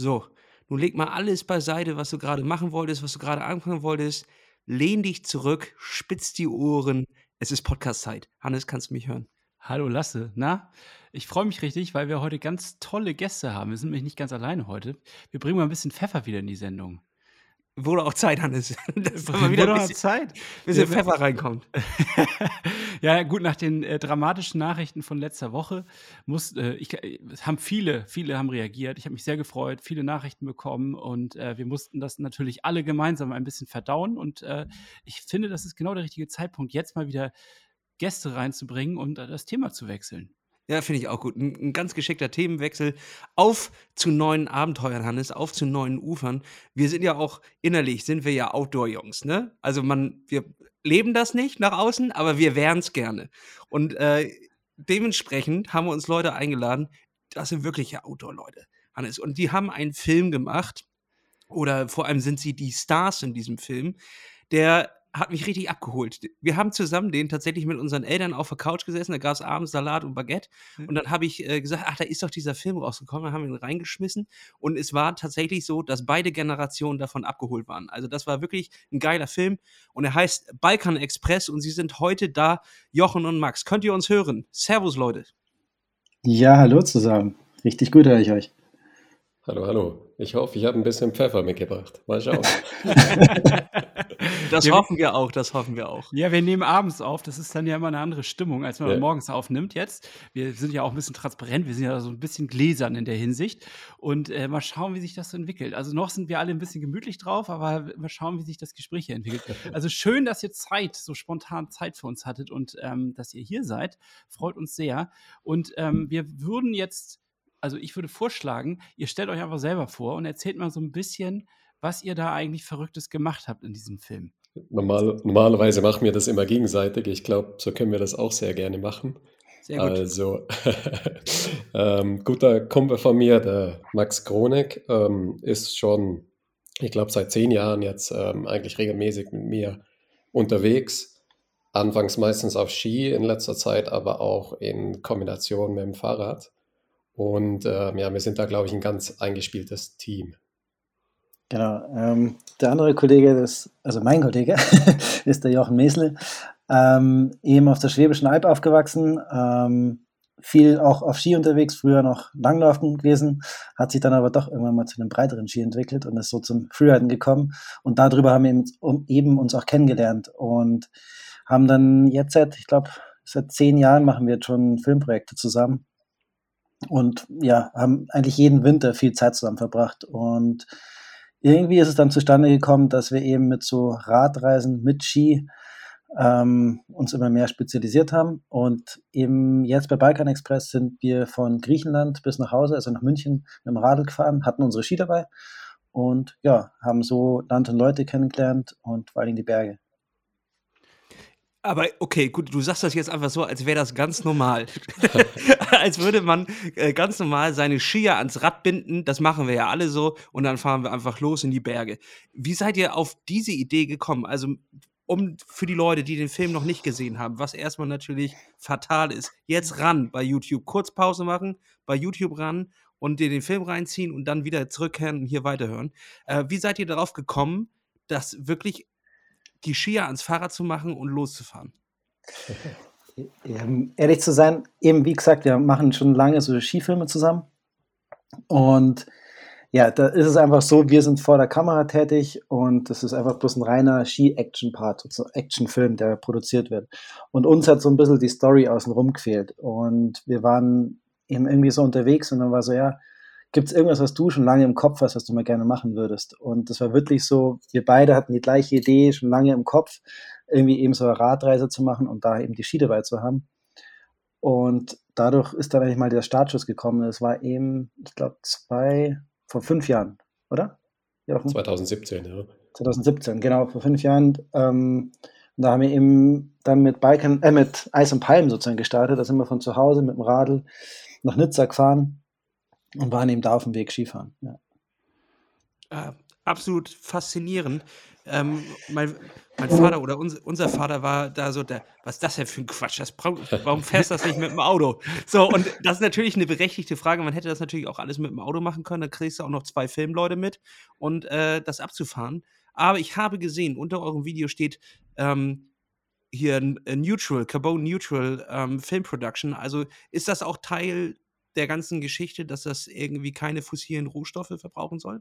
So, nun leg mal alles beiseite, was du gerade machen wolltest, was du gerade anfangen wolltest. Lehn dich zurück, spitz die Ohren. Es ist Podcast-Zeit. Hannes, kannst du mich hören? Hallo Lasse, na? Ich freue mich richtig, weil wir heute ganz tolle Gäste haben. Wir sind nämlich nicht ganz alleine heute. Wir bringen mal ein bisschen Pfeffer wieder in die Sendung. Wurde auch Zeit, Hannes. Das mal wieder ein bisschen, Zeit. Bisschen ja, Pfeffer reinkommt. ja, gut, nach den äh, dramatischen Nachrichten von letzter Woche muss, äh, ich, äh, haben viele, viele haben reagiert. Ich habe mich sehr gefreut, viele Nachrichten bekommen und äh, wir mussten das natürlich alle gemeinsam ein bisschen verdauen. Und äh, ich finde, das ist genau der richtige Zeitpunkt, jetzt mal wieder Gäste reinzubringen und äh, das Thema zu wechseln. Ja, finde ich auch gut. Ein, ein, ganz geschickter Themenwechsel. Auf zu neuen Abenteuern, Hannes, auf zu neuen Ufern. Wir sind ja auch innerlich, sind wir ja Outdoor-Jungs, ne? Also man, wir leben das nicht nach außen, aber wir wären es gerne. Und äh, dementsprechend haben wir uns Leute eingeladen, das sind wirkliche Outdoor-Leute, Hannes. Und die haben einen Film gemacht, oder vor allem sind sie die Stars in diesem Film, der hat mich richtig abgeholt. Wir haben zusammen den tatsächlich mit unseren Eltern auf der Couch gesessen, da gab es abends Salat und Baguette. Und dann habe ich äh, gesagt, ach, da ist doch dieser Film rausgekommen, dann haben wir ihn reingeschmissen. Und es war tatsächlich so, dass beide Generationen davon abgeholt waren. Also das war wirklich ein geiler Film. Und er heißt Balkan Express und sie sind heute da, Jochen und Max. Könnt ihr uns hören? Servus, Leute. Ja, hallo zusammen. Richtig gut höre ich euch. Hallo, hallo. Ich hoffe, ich habe ein bisschen Pfeffer mitgebracht. Mal schauen. das ja, hoffen wir auch, das hoffen wir auch. Ja, wir nehmen abends auf. Das ist dann ja immer eine andere Stimmung, als wenn man ja. morgens aufnimmt jetzt. Wir sind ja auch ein bisschen transparent, wir sind ja so ein bisschen gläsern in der Hinsicht. Und äh, mal schauen, wie sich das so entwickelt. Also noch sind wir alle ein bisschen gemütlich drauf, aber mal schauen, wie sich das Gespräch hier entwickelt. Also schön, dass ihr Zeit, so spontan Zeit für uns hattet und ähm, dass ihr hier seid. Freut uns sehr. Und ähm, wir würden jetzt also ich würde vorschlagen, ihr stellt euch einfach selber vor und erzählt mal so ein bisschen, was ihr da eigentlich Verrücktes gemacht habt in diesem Film. Normal, normalerweise machen wir das immer gegenseitig. Ich glaube, so können wir das auch sehr gerne machen. Sehr gut. Also, ähm, guter Kumpel von mir, der Max Kronek, ähm, ist schon, ich glaube, seit zehn Jahren jetzt ähm, eigentlich regelmäßig mit mir unterwegs. Anfangs meistens auf Ski, in letzter Zeit aber auch in Kombination mit dem Fahrrad. Und äh, ja, wir sind da, glaube ich, ein ganz eingespieltes Team. Genau. Ähm, der andere Kollege, das, also mein Kollege, ist der Jochen Mesle. Ähm, eben auf der Schwäbischen Alb aufgewachsen, ähm, viel auch auf Ski unterwegs, früher noch Langlaufen gewesen, hat sich dann aber doch irgendwann mal zu einem breiteren Ski entwickelt und ist so zum Freeriden gekommen. Und darüber haben wir eben, eben uns auch kennengelernt und haben dann jetzt seit, ich glaube, seit zehn Jahren machen wir jetzt schon Filmprojekte zusammen und ja, haben eigentlich jeden Winter viel Zeit zusammen verbracht. Und irgendwie ist es dann zustande gekommen, dass wir eben mit so Radreisen mit Ski ähm, uns immer mehr spezialisiert haben. Und eben jetzt bei Balkan Express sind wir von Griechenland bis nach Hause, also nach München, mit dem Radl gefahren, hatten unsere Ski dabei und ja, haben so Land und Leute kennengelernt und vor allem die Berge. Aber okay, gut, du sagst das jetzt einfach so, als wäre das ganz normal. als würde man äh, ganz normal seine Skier ans Rad binden. Das machen wir ja alle so. Und dann fahren wir einfach los in die Berge. Wie seid ihr auf diese Idee gekommen? Also, um für die Leute, die den Film noch nicht gesehen haben, was erstmal natürlich fatal ist, jetzt ran bei YouTube. Kurz Pause machen, bei YouTube ran und dir den Film reinziehen und dann wieder zurückkehren und hier weiterhören. Äh, wie seid ihr darauf gekommen, dass wirklich die Skier ans Fahrrad zu machen und loszufahren? Ja, ehrlich zu sein, eben wie gesagt, wir machen schon lange so Skifilme zusammen. Und ja, da ist es einfach so, wir sind vor der Kamera tätig und das ist einfach bloß ein reiner Ski-Action-Part, so Action-Film, der produziert wird. Und uns hat so ein bisschen die Story außenrum gefehlt. Und wir waren eben irgendwie so unterwegs und dann war so, ja, Gibt es irgendwas, was du schon lange im Kopf hast, was du mal gerne machen würdest? Und das war wirklich so, wir beide hatten die gleiche Idee schon lange im Kopf, irgendwie eben so eine Radreise zu machen und da eben die Ski dabei zu haben. Und dadurch ist dann eigentlich mal der Startschuss gekommen. Das war eben, ich glaube, zwei, vor fünf Jahren, oder? Jochen? 2017, ja. 2017, genau, vor fünf Jahren. Ähm, da haben wir eben dann mit Balkan, äh, mit Eis und Palmen sozusagen gestartet. Da sind wir von zu Hause mit dem Radl nach Nizza gefahren und waren eben da auf dem Weg Skifahren. Ja. Äh, absolut faszinierend. Ähm, mein, mein Vater oder uns, unser Vater war da so, der, was ist das denn für ein Quatsch? Das, warum fährst du das nicht mit dem Auto? So, und das ist natürlich eine berechtigte Frage. Man hätte das natürlich auch alles mit dem Auto machen können. Da kriegst du auch noch zwei Filmleute mit und äh, das abzufahren. Aber ich habe gesehen, unter eurem Video steht ähm, hier Neutral, Carbon Neutral ähm, Film Production. Also ist das auch Teil der ganzen Geschichte, dass das irgendwie keine fossilen Rohstoffe verbrauchen soll?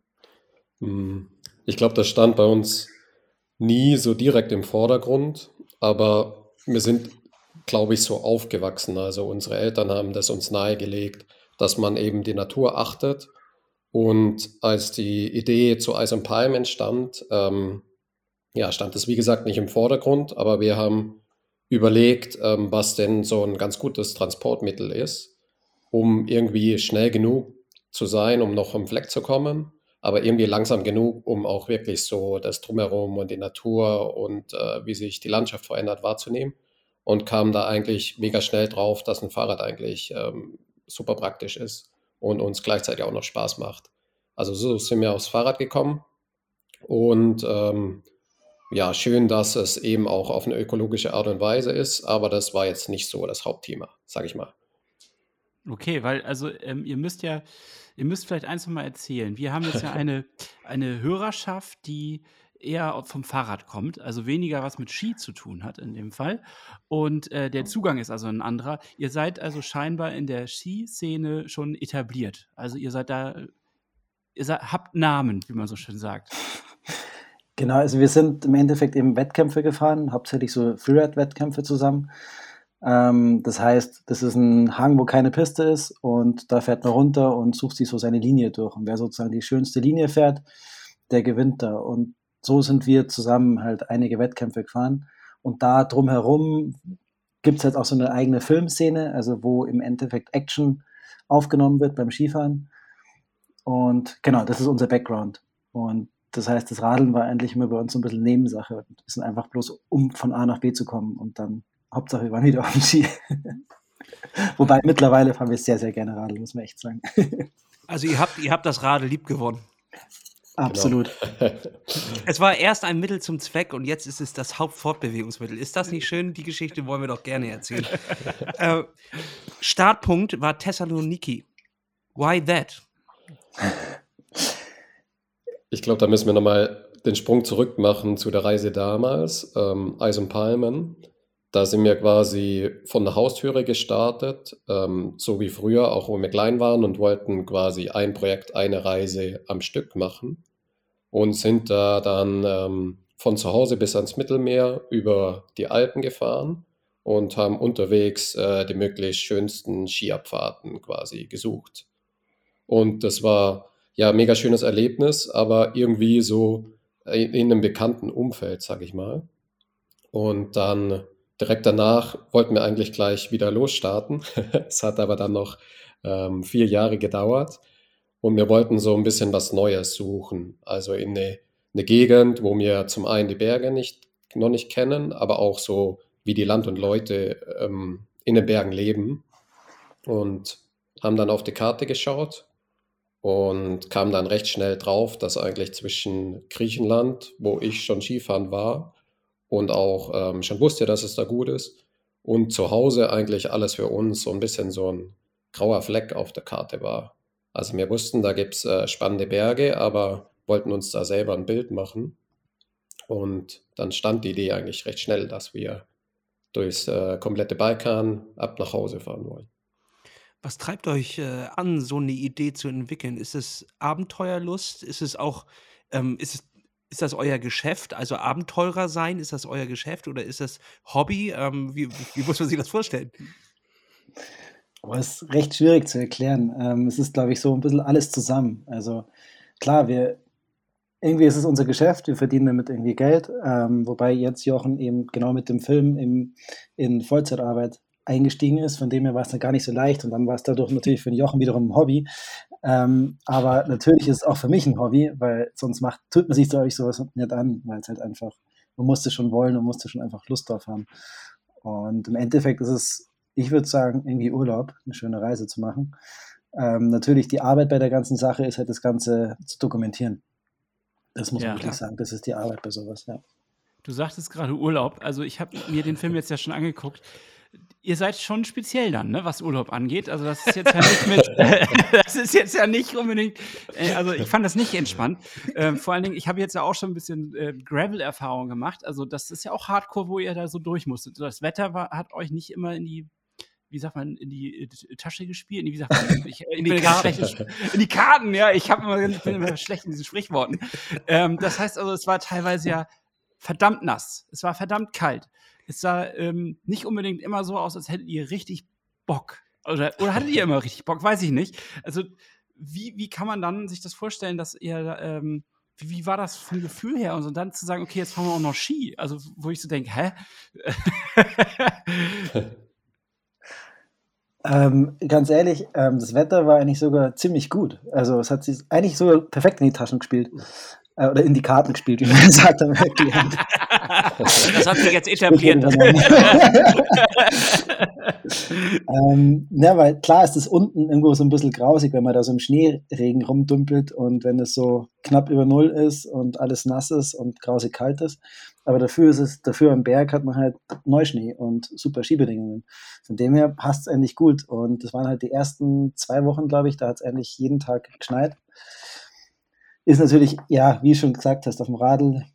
Hm, ich glaube, das stand bei uns nie so direkt im Vordergrund, aber wir sind, glaube ich, so aufgewachsen. Also unsere Eltern haben das uns nahegelegt, dass man eben die Natur achtet. Und als die Idee zu Eis und Palm entstand, ähm, ja, stand es wie gesagt nicht im Vordergrund, aber wir haben überlegt, ähm, was denn so ein ganz gutes Transportmittel ist, um irgendwie schnell genug zu sein, um noch vom Fleck zu kommen aber irgendwie langsam genug, um auch wirklich so das Drumherum und die Natur und äh, wie sich die Landschaft verändert wahrzunehmen. Und kam da eigentlich mega schnell drauf, dass ein Fahrrad eigentlich ähm, super praktisch ist und uns gleichzeitig auch noch Spaß macht. Also so sind wir aufs Fahrrad gekommen. Und ähm, ja, schön, dass es eben auch auf eine ökologische Art und Weise ist, aber das war jetzt nicht so das Hauptthema, sage ich mal. Okay, weil also ähm, ihr müsst ja, ihr müsst vielleicht eins noch mal erzählen. Wir haben jetzt ja eine, eine Hörerschaft, die eher vom Fahrrad kommt, also weniger was mit Ski zu tun hat in dem Fall. Und äh, der Zugang ist also ein anderer. Ihr seid also scheinbar in der Skiszene schon etabliert. Also ihr seid da, ihr seid, habt Namen, wie man so schön sagt. Genau, also wir sind im Endeffekt eben Wettkämpfe gefahren, hauptsächlich so Freeride-Wettkämpfe zusammen. Ähm, das heißt, das ist ein Hang, wo keine Piste ist und da fährt man runter und sucht sich so seine Linie durch. Und wer sozusagen die schönste Linie fährt, der gewinnt da. Und so sind wir zusammen halt einige Wettkämpfe gefahren. Und da drumherum gibt es halt auch so eine eigene Filmszene, also wo im Endeffekt Action aufgenommen wird beim Skifahren. Und genau, das ist unser Background. Und das heißt, das Radeln war eigentlich immer bei uns so ein bisschen Nebensache. Wir sind einfach bloß, um von A nach B zu kommen und dann Hauptsache, wir waren wieder auf dem Ski. Wobei mittlerweile fahren wir sehr, sehr gerne Radl, muss man echt sagen. also ihr habt, ihr habt das Radl lieb gewonnen. Absolut. Genau. es war erst ein Mittel zum Zweck und jetzt ist es das Hauptfortbewegungsmittel. Ist das nicht schön? Die Geschichte wollen wir doch gerne erzählen. äh, Startpunkt war Thessaloniki. Why that? Ich glaube, da müssen wir nochmal den Sprung zurück machen zu der Reise damals, ähm, Eis und Palmen. Da sind wir quasi von der Haustüre gestartet, ähm, so wie früher, auch wo wir klein waren und wollten quasi ein Projekt, eine Reise am Stück machen und sind da dann ähm, von zu Hause bis ans Mittelmeer über die Alpen gefahren und haben unterwegs äh, die möglichst schönsten Skiabfahrten quasi gesucht. Und das war ja mega schönes Erlebnis, aber irgendwie so in, in einem bekannten Umfeld, sag ich mal. Und dann direkt danach wollten wir eigentlich gleich wieder losstarten. es hat aber dann noch ähm, vier Jahre gedauert und wir wollten so ein bisschen was Neues suchen. Also in eine, eine Gegend, wo wir zum einen die Berge nicht, noch nicht kennen, aber auch so, wie die Land und Leute ähm, in den Bergen leben. Und haben dann auf die Karte geschaut und kam dann recht schnell drauf, dass eigentlich zwischen Griechenland, wo ich schon Skifahren war, und auch ähm, schon wusste, dass es da gut ist. Und zu Hause eigentlich alles für uns so ein bisschen so ein grauer Fleck auf der Karte war. Also wir wussten, da gibt es äh, spannende Berge, aber wollten uns da selber ein Bild machen. Und dann stand die Idee eigentlich recht schnell, dass wir durchs äh, komplette Balkan ab nach Hause fahren wollen. Was treibt euch äh, an, so eine Idee zu entwickeln? Ist es Abenteuerlust? Ist es auch, ähm, ist es ist das euer Geschäft? Also Abenteurer sein, ist das euer Geschäft oder ist das Hobby? Ähm, wie, wie muss man sich das vorstellen? Oh, ist recht schwierig zu erklären. Ähm, es ist, glaube ich, so ein bisschen alles zusammen. Also klar, wir irgendwie ist es unser Geschäft, wir verdienen damit irgendwie Geld, ähm, wobei jetzt Jochen eben genau mit dem Film im, in Vollzeitarbeit eingestiegen ist, von dem her war es dann gar nicht so leicht und dann war es dadurch natürlich für den Jochen wiederum ein Hobby. Ähm, aber natürlich ist es auch für mich ein Hobby, weil sonst macht, tut man sich euch sowas nicht an, weil es halt einfach, man musste schon wollen und musste schon einfach Lust drauf haben. Und im Endeffekt ist es, ich würde sagen, irgendwie Urlaub, eine schöne Reise zu machen. Ähm, natürlich die Arbeit bei der ganzen Sache ist halt das Ganze zu dokumentieren. Das muss man wirklich sagen. Das ist die Arbeit bei sowas, ja. Du sagtest gerade Urlaub. Also ich habe mir den Film jetzt ja schon angeguckt. Ihr seid schon speziell dann, ne, was Urlaub angeht. Also das ist jetzt ja nicht mit, das ist jetzt ja nicht unbedingt, äh, also ich fand das nicht entspannt. Äh, vor allen Dingen, ich habe jetzt ja auch schon ein bisschen äh, Gravel-Erfahrung gemacht. Also das ist ja auch Hardcore, wo ihr da so durch musstet. Das Wetter war, hat euch nicht immer in die wie sagt man, in die äh, Tasche gespielt? Wie sagt man? Ich, in, die Karten. in die Karten, ja. Ich, immer, ich bin immer schlecht in diesen Sprichworten. Ähm, das heißt also, es war teilweise ja verdammt nass. Es war verdammt kalt. Es sah ähm, nicht unbedingt immer so aus, als hättet ihr richtig Bock. Oder, oder hattet ihr immer richtig Bock? Weiß ich nicht. Also, wie, wie kann man dann sich das vorstellen, dass ihr. Ähm, wie, wie, war das vom Gefühl her? Und so dann zu sagen, okay, jetzt fahren wir auch noch Ski. Also, wo ich so denke, hä? Ähm, ganz ehrlich, ähm, das Wetter war eigentlich sogar ziemlich gut. Also es hat sich eigentlich sogar perfekt in die Taschen gespielt. Äh, oder in die Karten gespielt, wie man gesagt hat. das hat sich jetzt etabliert. ähm, ja, weil klar ist es unten irgendwo so ein bisschen grausig, wenn man da so im Schneeregen rumdumpelt und wenn es so knapp über Null ist und alles nass ist und grausig kalt ist. Aber dafür ist es, dafür am Berg hat man halt Neuschnee und super Skibedingungen. Von dem her passt es eigentlich gut. Und das waren halt die ersten zwei Wochen, glaube ich, da hat es eigentlich jeden Tag geschneit. Ist natürlich, ja, wie schon gesagt hast, auf dem Radl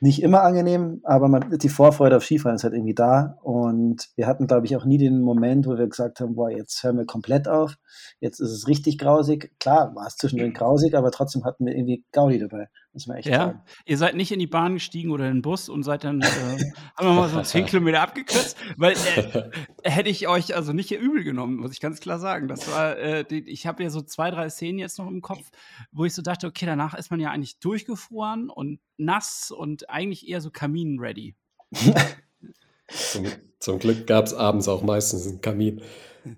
nicht immer angenehm, aber man, die Vorfreude auf Skifahren ist halt irgendwie da. Und wir hatten, glaube ich, auch nie den Moment, wo wir gesagt haben, boah, jetzt hören wir komplett auf. Jetzt ist es richtig grausig. Klar, war es zwischendrin grausig, aber trotzdem hatten wir irgendwie Gaudi dabei. Muss man echt ja? sagen. Ihr seid nicht in die Bahn gestiegen oder in den Bus und seid dann, äh, haben wir mal so zehn Kilometer abgekürzt, weil äh, hätte ich euch also nicht übel genommen, muss ich ganz klar sagen. Das war, äh, die, ich habe ja so zwei, drei Szenen jetzt noch im Kopf, wo ich so dachte, okay, danach ist man ja eigentlich durchgefroren und nass und eigentlich eher so Kamin-ready. zum, zum, Glück gab es abends auch meistens einen Kamin.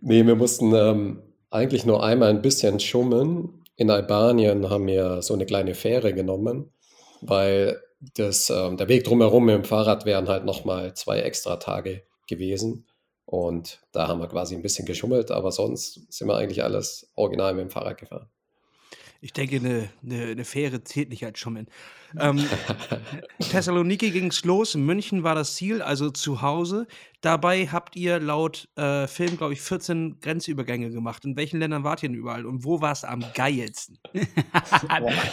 Nee, wir mussten ähm, eigentlich nur einmal ein bisschen schummeln in Albanien haben wir so eine kleine Fähre genommen, weil das, ähm, der Weg drumherum mit dem Fahrrad wären halt nochmal zwei extra Tage gewesen. Und da haben wir quasi ein bisschen geschummelt, aber sonst sind wir eigentlich alles original mit dem Fahrrad gefahren. Ich denke, eine, eine, eine Fähre zählt nicht als Schummeln. Ähm, Thessaloniki ging es los, München war das Ziel, also zu Hause. Dabei habt ihr laut äh, Film, glaube ich, 14 Grenzübergänge gemacht. In welchen Ländern wart ihr denn überall und wo war es am geilsten?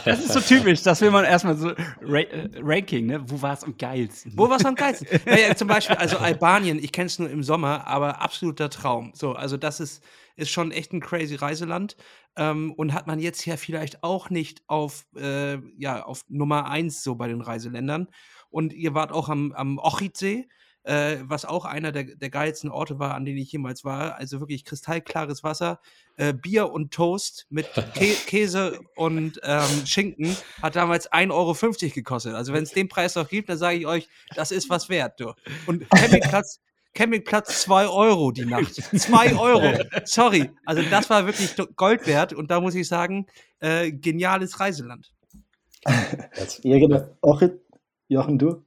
das ist so typisch, das will man erstmal so Ra äh, Ranking, ne? Wo war es am geilsten? Wo war es am geilsten? naja, zum Beispiel, also Albanien, ich kenne es nur im Sommer, aber absoluter Traum. So, also das ist, ist schon echt ein crazy Reiseland. Ähm, und hat man jetzt ja vielleicht auch nicht auf, äh, ja, auf Nummer eins so bei den Reiseländern. Und ihr wart auch am, am Ochitsee, äh, was auch einer der, der geilsten Orte war, an denen ich jemals war. Also wirklich kristallklares Wasser, äh, Bier und Toast mit Kä Käse und ähm, Schinken hat damals 1,50 Euro gekostet. Also wenn es den Preis noch gibt, dann sage ich euch, das ist was wert. Du. Und Campingplatz, Campingplatz 2 Euro die Nacht. 2 Euro. Sorry. Also das war wirklich Gold wert und da muss ich sagen, äh, geniales Reiseland. Ja, genau. Auch Jochen, du?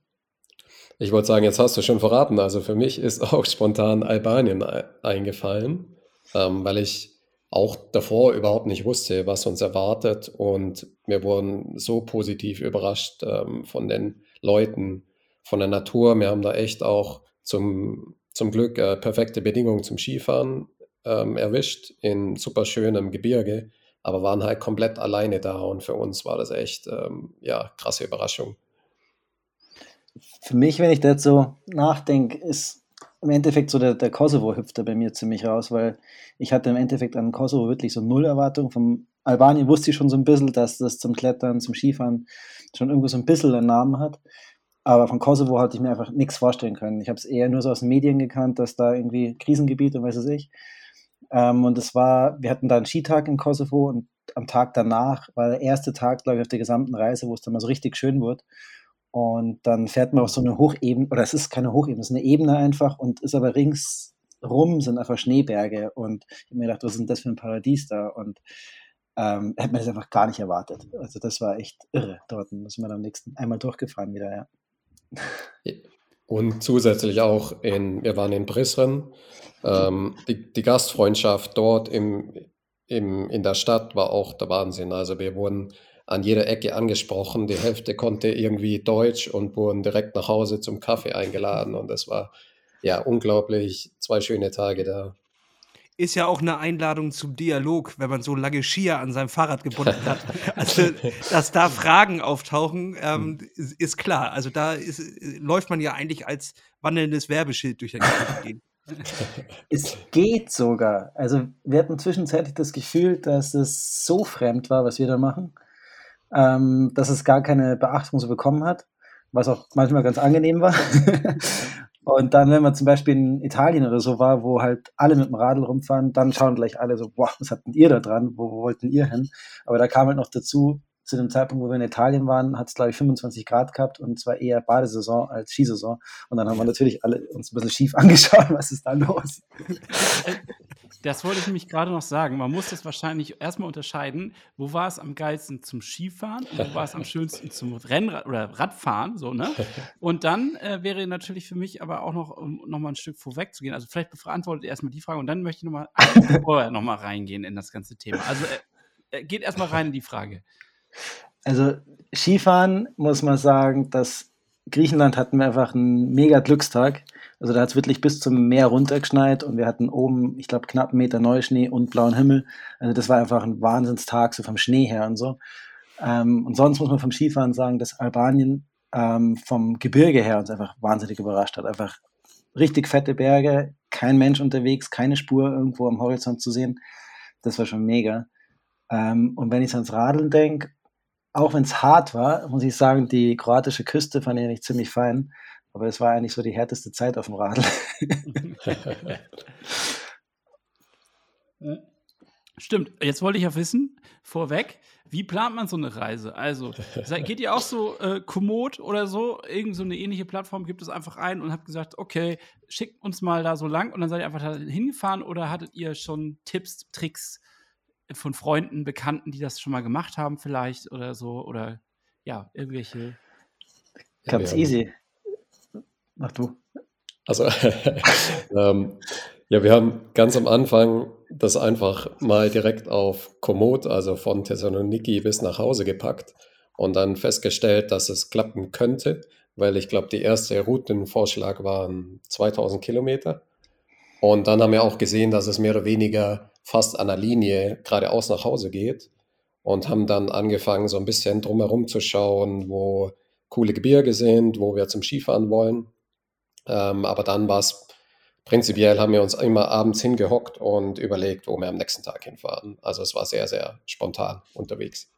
Ich wollte sagen, jetzt hast du schon verraten. Also für mich ist auch spontan Albanien eingefallen, ähm, weil ich auch davor überhaupt nicht wusste, was uns erwartet. Und wir wurden so positiv überrascht ähm, von den Leuten, von der Natur. Wir haben da echt auch zum, zum Glück äh, perfekte Bedingungen zum Skifahren ähm, erwischt in super schönem Gebirge, aber waren halt komplett alleine da und für uns war das echt ähm, ja krasse Überraschung. Für mich, wenn ich da jetzt so nachdenke, ist im Endeffekt so der, der Kosovo hüpft da bei mir ziemlich raus, weil ich hatte im Endeffekt an Kosovo wirklich so null Erwartung. Vom Albanien wusste ich schon so ein bisschen, dass das zum Klettern, zum Skifahren schon irgendwo so ein bisschen einen Namen hat. Aber von Kosovo hatte ich mir einfach nichts vorstellen können. Ich habe es eher nur so aus den Medien gekannt, dass da irgendwie Krisengebiet und weiß es ich. Ähm, und es war, wir hatten da einen Skitag in Kosovo und am Tag danach war der erste Tag, glaube ich, auf der gesamten Reise, wo es dann mal so richtig schön wurde. Und dann fährt man auf so eine Hochebene, oder es ist keine Hochebene, es ist eine Ebene einfach und ist aber ringsrum sind einfach Schneeberge. Und ich habe mir gedacht, was ist denn das für ein Paradies da? Und ähm, hätte man das einfach gar nicht erwartet. Also das war echt irre dort. Sind wir am nächsten einmal durchgefahren wieder, ja. Und zusätzlich auch in, wir waren in Prizren, ähm, die, die, Gastfreundschaft dort im, im, in der Stadt war auch der Wahnsinn. Also wir wurden an jeder Ecke angesprochen. Die Hälfte konnte irgendwie Deutsch und wurden direkt nach Hause zum Kaffee eingeladen. Und das war ja unglaublich, zwei schöne Tage da. Ist ja auch eine Einladung zum Dialog, wenn man so lange Skier an seinem Fahrrad gebunden hat. Also, dass da Fragen auftauchen, ähm, ist, ist, klar. Also da ist, läuft man ja eigentlich als wandelndes Werbeschild durch den Gegend. Es geht sogar. Also wir hatten zwischenzeitlich das Gefühl, dass es so fremd war, was wir da machen, ähm, dass es gar keine Beachtung so bekommen hat, was auch manchmal ganz angenehm war. Und dann, wenn man zum Beispiel in Italien oder so war, wo halt alle mit dem Radl rumfahren, dann schauen gleich alle so, boah, was habt ihr da dran? Wo, wo wollten ihr hin? Aber da kam halt noch dazu, zu dem Zeitpunkt, wo wir in Italien waren, hat es, glaube ich, 25 Grad gehabt und zwar eher Badesaison als Skisaison. Und dann haben wir natürlich alle uns ein bisschen schief angeschaut, was ist da los? Das wollte ich nämlich gerade noch sagen. Man muss das wahrscheinlich erstmal unterscheiden, wo war es am geilsten zum Skifahren und wo war es am schönsten zum Rennrad oder Radfahren, so, ne? Und dann äh, wäre natürlich für mich aber auch noch, um noch mal ein Stück vorweg zu gehen, also vielleicht beantwortet ihr erstmal die Frage und dann möchte ich noch mal vorher noch mal reingehen in das ganze Thema. Also äh, geht erstmal rein in die Frage. Also Skifahren muss man sagen, dass Griechenland hatten wir einfach einen mega Glückstag. Also da hat es wirklich bis zum Meer runtergeschneit und wir hatten oben, ich glaube, knapp einen Meter Neuschnee und blauen Himmel. Also das war einfach ein Wahnsinnstag, so vom Schnee her und so. Ähm, und sonst muss man vom Skifahren sagen, dass Albanien ähm, vom Gebirge her uns einfach wahnsinnig überrascht hat. Einfach richtig fette Berge, kein Mensch unterwegs, keine Spur irgendwo am Horizont zu sehen. Das war schon mega. Ähm, und wenn ich ans Radeln denke, auch wenn es hart war, muss ich sagen, die kroatische Küste fand ich ziemlich fein. Aber es war eigentlich so die härteste Zeit auf dem Radl. Stimmt. Jetzt wollte ich ja wissen, vorweg, wie plant man so eine Reise? Also, geht ihr auch so äh, Komoot oder so? Irgend so eine ähnliche Plattform gibt es einfach ein und habt gesagt, okay, schickt uns mal da so lang und dann seid ihr einfach da hingefahren oder hattet ihr schon Tipps, Tricks, von Freunden, Bekannten, die das schon mal gemacht haben, vielleicht oder so, oder ja, irgendwelche. Ganz ja, easy. Mach du. Also, ähm, ja, wir haben ganz am Anfang das einfach mal direkt auf Komoot, also von Thessaloniki bis nach Hause gepackt und dann festgestellt, dass es klappen könnte, weil ich glaube, die erste Routenvorschlag waren 2000 Kilometer. Und dann haben wir auch gesehen, dass es mehr oder weniger fast an der Linie geradeaus nach Hause geht und haben dann angefangen, so ein bisschen drumherum zu schauen, wo coole Gebirge sind, wo wir zum Skifahren wollen. Ähm, aber dann war es prinzipiell, haben wir uns immer abends hingehockt und überlegt, wo wir am nächsten Tag hinfahren. Also es war sehr, sehr spontan unterwegs.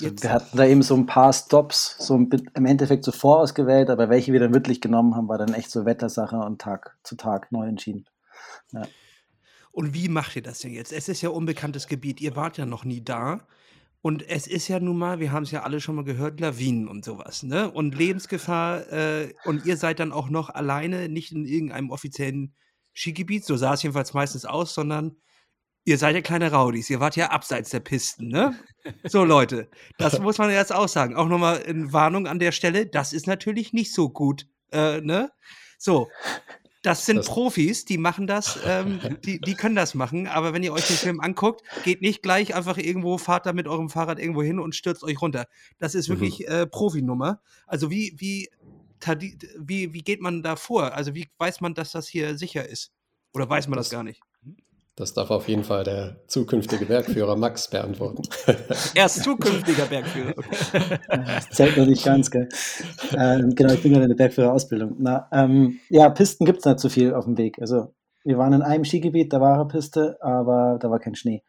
Jetzt. Wir hatten da eben so ein paar Stops, so im Endeffekt so vorausgewählt, aber welche wir dann wirklich genommen haben, war dann echt so Wettersache und Tag zu Tag neu entschieden. Ja. Und wie macht ihr das denn jetzt? Es ist ja unbekanntes Gebiet, ihr wart ja noch nie da. Und es ist ja nun mal, wir haben es ja alle schon mal gehört, Lawinen und sowas, ne? Und Lebensgefahr, äh, und ihr seid dann auch noch alleine, nicht in irgendeinem offiziellen Skigebiet, so sah es jedenfalls meistens aus, sondern ihr seid ja kleine Raudis, ihr wart ja abseits der Pisten, ne? So, Leute, das muss man jetzt auch sagen. Auch nochmal in Warnung an der Stelle, das ist natürlich nicht so gut, äh, ne? So, das sind das Profis, die machen das, ähm, die, die können das machen. Aber wenn ihr euch den Film anguckt, geht nicht gleich einfach irgendwo, fahrt da mit eurem Fahrrad irgendwo hin und stürzt euch runter. Das ist wirklich mhm. äh, Profinummer. Also wie, wie, wie, wie geht man da vor? Also wie weiß man, dass das hier sicher ist? Oder weiß man das, das gar nicht? Das darf auf jeden Fall der zukünftige Bergführer Max beantworten. Er ist zukünftiger Bergführer. Das zählt noch nicht ganz, gell? Ähm, genau, ich bin gerade in der Bergführerausbildung. ähm, ja, Pisten gibt es nicht so viel auf dem Weg. Also, wir waren in einem Skigebiet, da war eine Piste, aber da war kein Schnee.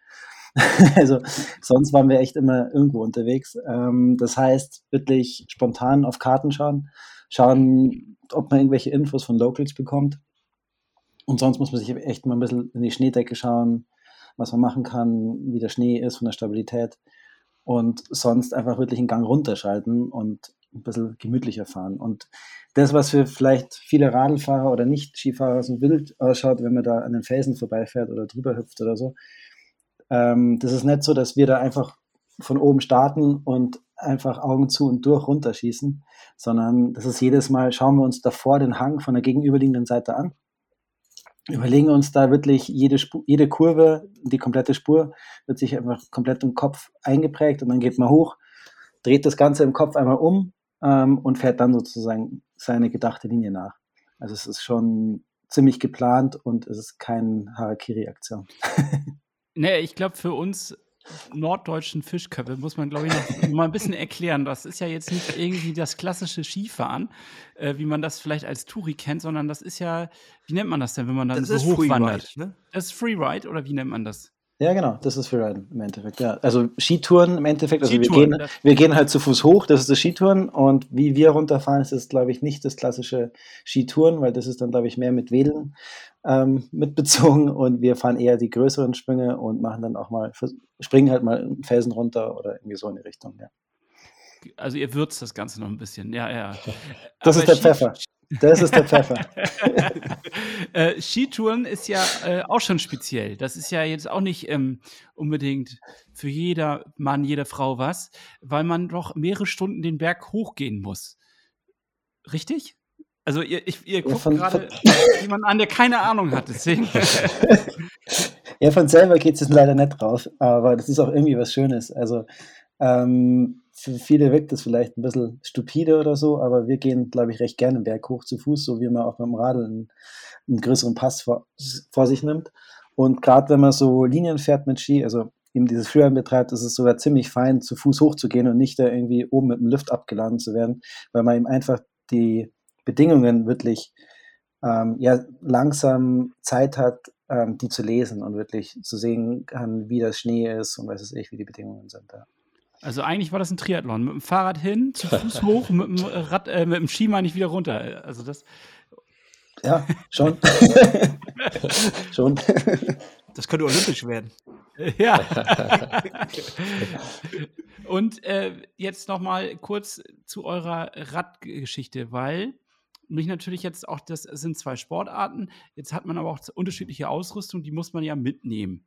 also, sonst waren wir echt immer irgendwo unterwegs. Ähm, das heißt, wirklich spontan auf Karten schauen, schauen, ob man irgendwelche Infos von Locals bekommt und sonst muss man sich echt mal ein bisschen in die Schneedecke schauen, was man machen kann, wie der Schnee ist von der Stabilität. Und sonst einfach wirklich einen Gang runterschalten und ein bisschen gemütlicher fahren. Und das, was für vielleicht viele Radlfahrer oder Nicht-Skifahrer so wild ausschaut, wenn man da an den Felsen vorbeifährt oder drüber hüpft oder so, ähm, das ist nicht so, dass wir da einfach von oben starten und einfach Augen zu und durch runterschießen, sondern das ist jedes Mal, schauen wir uns davor den Hang von der gegenüberliegenden Seite an überlegen uns da wirklich jede, Spur, jede Kurve, die komplette Spur wird sich einfach komplett im Kopf eingeprägt und dann geht man hoch dreht das Ganze im Kopf einmal um ähm, und fährt dann sozusagen seine gedachte Linie nach. Also es ist schon ziemlich geplant und es ist keine Harakiri-Aktion. nee, ich glaube, für uns norddeutschen Fischköpfe muss man, glaube ich, noch mal ein bisschen erklären. Das ist ja jetzt nicht irgendwie das klassische Skifahren, äh, wie man das vielleicht als Touri kennt, sondern das ist ja, wie nennt man das denn, wenn man dann das so hochwandert? Freeride, ne? Das ist Freeride oder wie nennt man das? Ja, genau, das ist Freeride im Endeffekt. Ja. Also Skitouren im Endeffekt, also wir gehen, wir gehen halt zu Fuß hoch, das ist das Skitouren und wie wir runterfahren, ist das, glaube ich, nicht das klassische Skitouren, weil das ist dann, glaube ich, mehr mit Wedeln ähm, mitbezogen und wir fahren eher die größeren Sprünge und machen dann auch mal, springen halt mal einen Felsen runter oder irgendwie so in die Richtung, ja. Also ihr würzt das Ganze noch ein bisschen, ja, ja. Das Aber ist der Ski Pfeffer. Das ist der Pfeffer. äh, Skitouren ist ja äh, auch schon speziell. Das ist ja jetzt auch nicht ähm, unbedingt für jeder Mann, jede Frau was, weil man doch mehrere Stunden den Berg hochgehen muss. Richtig? Also ihr, ich, ihr guckt ja, gerade jemanden an, der keine Ahnung hat, deswegen. ja, von selber geht es leider nicht drauf, aber das ist auch irgendwie was Schönes. Also ähm, für viele wirkt das vielleicht ein bisschen stupide oder so, aber wir gehen, glaube ich, recht gerne den Berg hoch zu Fuß, so wie man auch beim Radl einen, einen größeren Pass vor, vor sich nimmt. Und gerade wenn man so Linien fährt mit Ski, also eben dieses Freerun betreibt, ist es sogar ziemlich fein, zu Fuß hochzugehen und nicht da irgendwie oben mit dem Lift abgeladen zu werden, weil man eben einfach die Bedingungen wirklich ähm, ja, langsam Zeit hat, ähm, die zu lesen und wirklich zu sehen kann, wie das Schnee ist und weiß es ich, wie die Bedingungen sind. Ja. Also eigentlich war das ein Triathlon. Mit dem Fahrrad hin, zu Fuß hoch, mit dem Rad, äh, mit dem Ski meine ich wieder runter. Also das. Ja, schon. schon. Das könnte olympisch werden. Ja. Und äh, jetzt noch mal kurz zu eurer Radgeschichte, weil mich natürlich jetzt auch, das sind zwei Sportarten. Jetzt hat man aber auch unterschiedliche Ausrüstung, die muss man ja mitnehmen.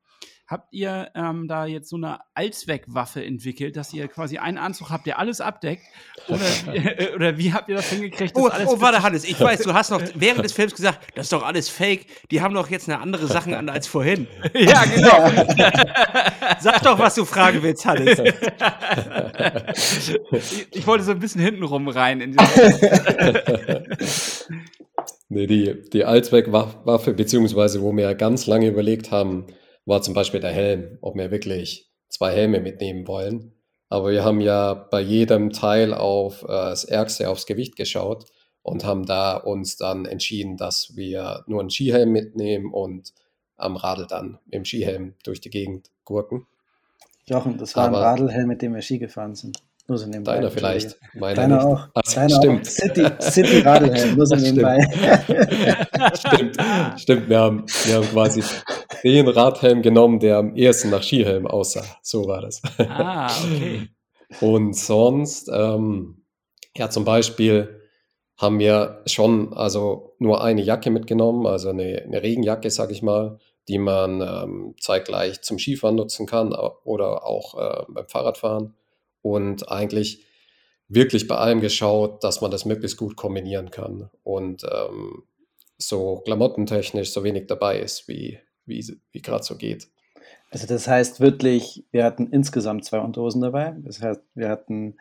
Habt ihr ähm, da jetzt so eine Allzweckwaffe entwickelt, dass ihr quasi einen Anzug habt, der alles abdeckt? Oder, äh, oder wie habt ihr das hingekriegt? Oh, oh warte, Hannes, ich weiß, du hast noch während des Films gesagt, das ist doch alles fake. Die haben doch jetzt eine andere Sachen an als vorhin. ja, genau. Sag doch, was du fragen willst, Hannes. ich, ich wollte so ein bisschen hintenrum rein. In nee, die, die Allzweckwaffe, beziehungsweise wo wir ganz lange überlegt haben, war zum Beispiel der Helm, ob wir wirklich zwei Helme mitnehmen wollen. Aber wir haben ja bei jedem Teil auf äh, das Ärgste, aufs Gewicht geschaut und haben da uns dann entschieden, dass wir nur einen Skihelm mitnehmen und am Radl dann dem Skihelm durch die Gegend gurken. Jochen, das war Aber ein Radlhelm, mit dem wir Ski gefahren sind. Nur so nebenbei. Deiner vielleicht. Meiner Deiner nicht. auch. Ach, Deiner stimmt. Auch. City, City Radlhelm, nur so nebenbei. stimmt. stimmt. Wir haben, wir haben quasi den Radhelm genommen, der am ehesten nach Skihelm aussah. So war das. Ah, okay. Und sonst, ähm, ja, zum Beispiel haben wir schon also nur eine Jacke mitgenommen, also eine, eine Regenjacke, sag ich mal, die man ähm, zeitgleich zum Skifahren nutzen kann oder auch äh, beim Fahrradfahren und eigentlich wirklich bei allem geschaut, dass man das möglichst gut kombinieren kann und ähm, so klamottentechnisch so wenig dabei ist, wie, wie, wie gerade so geht. Also das heißt wirklich, wir hatten insgesamt zwei Unterhosen dabei. Das heißt, wir hatten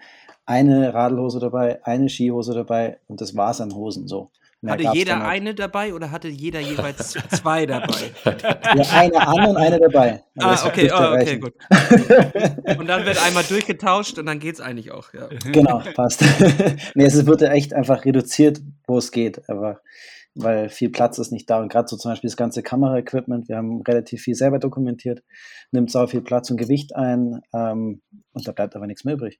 eine Radlhose dabei, eine Skihose dabei und das war es an Hosen so. Hatte jeder eine dabei oder hatte jeder jeweils zwei dabei? Ja, eine an und eine dabei. Aber ah, okay, oh, okay, gut. Und dann wird einmal durchgetauscht und dann geht es eigentlich auch, ja. Genau, passt. nee, es wird echt einfach reduziert, wo es geht, aber weil viel Platz ist nicht da. Und gerade so zum Beispiel das ganze Kameraequipment, wir haben relativ viel selber dokumentiert, nimmt sau viel Platz und Gewicht ein ähm, und da bleibt aber nichts mehr übrig.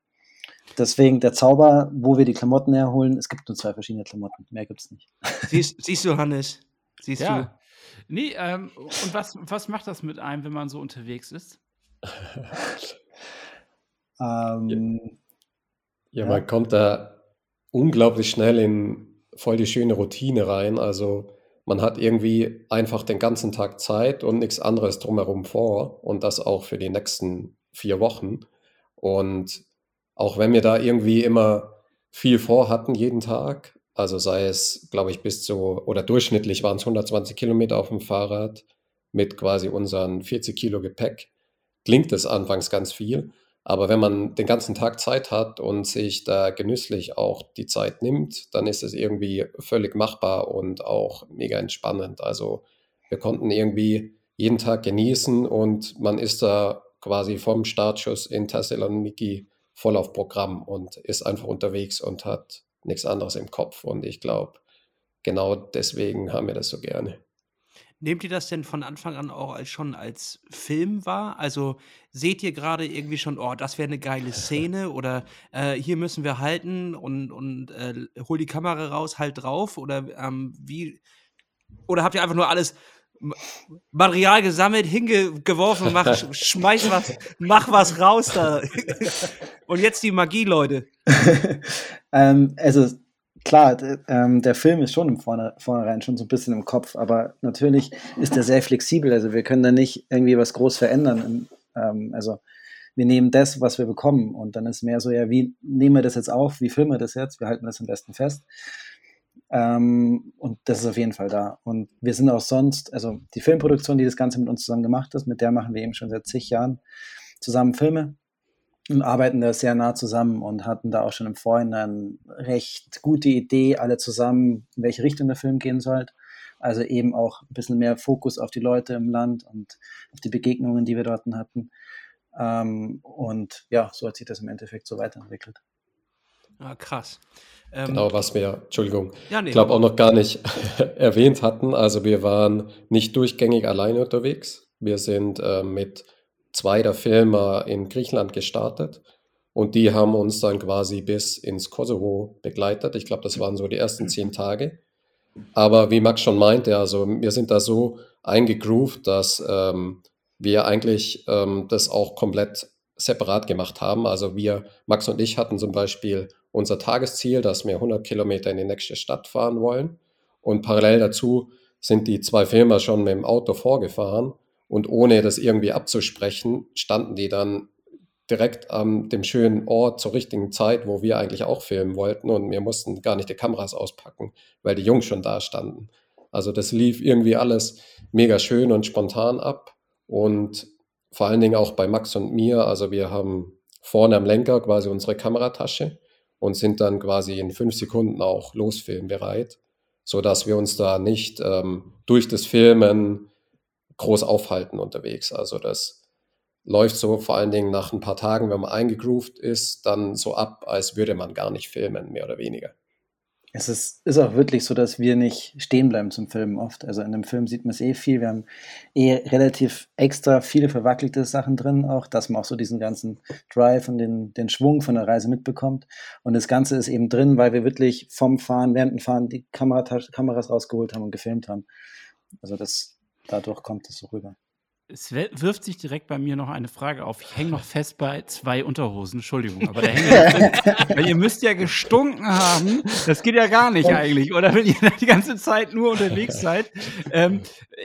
Deswegen der Zauber, wo wir die Klamotten herholen, es gibt nur zwei verschiedene Klamotten, mehr gibt es nicht. Siehst, siehst, du, Hannes? Siehst ja. du? Nee, ähm, und was, was macht das mit einem, wenn man so unterwegs ist? ähm, ja, ja, man kommt da unglaublich schnell in voll die schöne Routine rein. Also man hat irgendwie einfach den ganzen Tag Zeit und nichts anderes drumherum vor und das auch für die nächsten vier Wochen. Und auch wenn wir da irgendwie immer viel vorhatten jeden Tag, also sei es, glaube ich, bis zu, oder durchschnittlich waren es 120 Kilometer auf dem Fahrrad mit quasi unseren 40 Kilo Gepäck, klingt es anfangs ganz viel. Aber wenn man den ganzen Tag Zeit hat und sich da genüsslich auch die Zeit nimmt, dann ist es irgendwie völlig machbar und auch mega entspannend. Also wir konnten irgendwie jeden Tag genießen und man ist da quasi vom Startschuss in Thessaloniki voll auf Programm und ist einfach unterwegs und hat nichts anderes im Kopf. Und ich glaube, genau deswegen haben wir das so gerne. Nehmt ihr das denn von Anfang an auch als, schon als Film wahr? Also seht ihr gerade irgendwie schon, oh, das wäre eine geile Szene oder äh, hier müssen wir halten und, und äh, hol die Kamera raus, halt drauf oder ähm, wie? Oder habt ihr einfach nur alles Material gesammelt, hingeworfen, mach, schmeiß was, mach was raus da. und jetzt die Magie, Leute. ähm, also klar, ähm, der Film ist schon im Vorne Vornherein schon so ein bisschen im Kopf, aber natürlich ist er sehr flexibel. Also wir können da nicht irgendwie was groß verändern. Ähm, also wir nehmen das, was wir bekommen und dann ist mehr so, ja, wie nehmen wir das jetzt auf? Wie filmen wir das jetzt? Wir halten das am besten fest. Ähm, und das ist auf jeden Fall da. Und wir sind auch sonst, also die Filmproduktion, die das Ganze mit uns zusammen gemacht hat, mit der machen wir eben schon seit zig Jahren zusammen Filme und arbeiten da sehr nah zusammen und hatten da auch schon im Vorhinein recht gute Idee, alle zusammen, in welche Richtung der Film gehen sollte. Also eben auch ein bisschen mehr Fokus auf die Leute im Land und auf die Begegnungen, die wir dort hatten. Ähm, und ja, so hat sich das im Endeffekt so weiterentwickelt. Ah, krass. Ähm, genau, was wir, Entschuldigung, ja, nee, ich glaube auch noch gar nicht erwähnt hatten. Also wir waren nicht durchgängig alleine unterwegs. Wir sind äh, mit zwei der Filme in Griechenland gestartet und die haben uns dann quasi bis ins Kosovo begleitet. Ich glaube, das waren so die ersten zehn Tage. Aber wie Max schon meinte, also wir sind da so eingegroovt, dass ähm, wir eigentlich ähm, das auch komplett separat gemacht haben. Also wir, Max und ich hatten zum Beispiel unser Tagesziel, dass wir 100 Kilometer in die nächste Stadt fahren wollen. Und parallel dazu sind die zwei Filmer schon mit dem Auto vorgefahren und ohne das irgendwie abzusprechen, standen die dann direkt an dem schönen Ort zur richtigen Zeit, wo wir eigentlich auch filmen wollten. Und wir mussten gar nicht die Kameras auspacken, weil die Jungs schon da standen. Also das lief irgendwie alles mega schön und spontan ab. Und vor allen Dingen auch bei Max und mir. Also wir haben vorne am Lenker quasi unsere Kameratasche und sind dann quasi in fünf Sekunden auch losfilmbereit, sodass wir uns da nicht ähm, durch das Filmen groß aufhalten unterwegs. Also das läuft so vor allen Dingen nach ein paar Tagen, wenn man eingegroovt ist, dann so ab, als würde man gar nicht filmen, mehr oder weniger. Es ist, ist auch wirklich so, dass wir nicht stehen bleiben zum Filmen oft. Also in dem Film sieht man es eh viel. Wir haben eh relativ extra viele verwackelte Sachen drin, auch, dass man auch so diesen ganzen Drive und den, den Schwung von der Reise mitbekommt. Und das Ganze ist eben drin, weil wir wirklich vom Fahren, während dem Fahren die Kameras rausgeholt haben und gefilmt haben. Also das, dadurch kommt es so rüber. Es wirft sich direkt bei mir noch eine Frage auf. Ich hänge noch fest bei zwei Unterhosen, Entschuldigung, aber da Weil ihr müsst ja gestunken haben. Das geht ja gar nicht eigentlich, oder wenn ihr die ganze Zeit nur unterwegs seid. Ähm,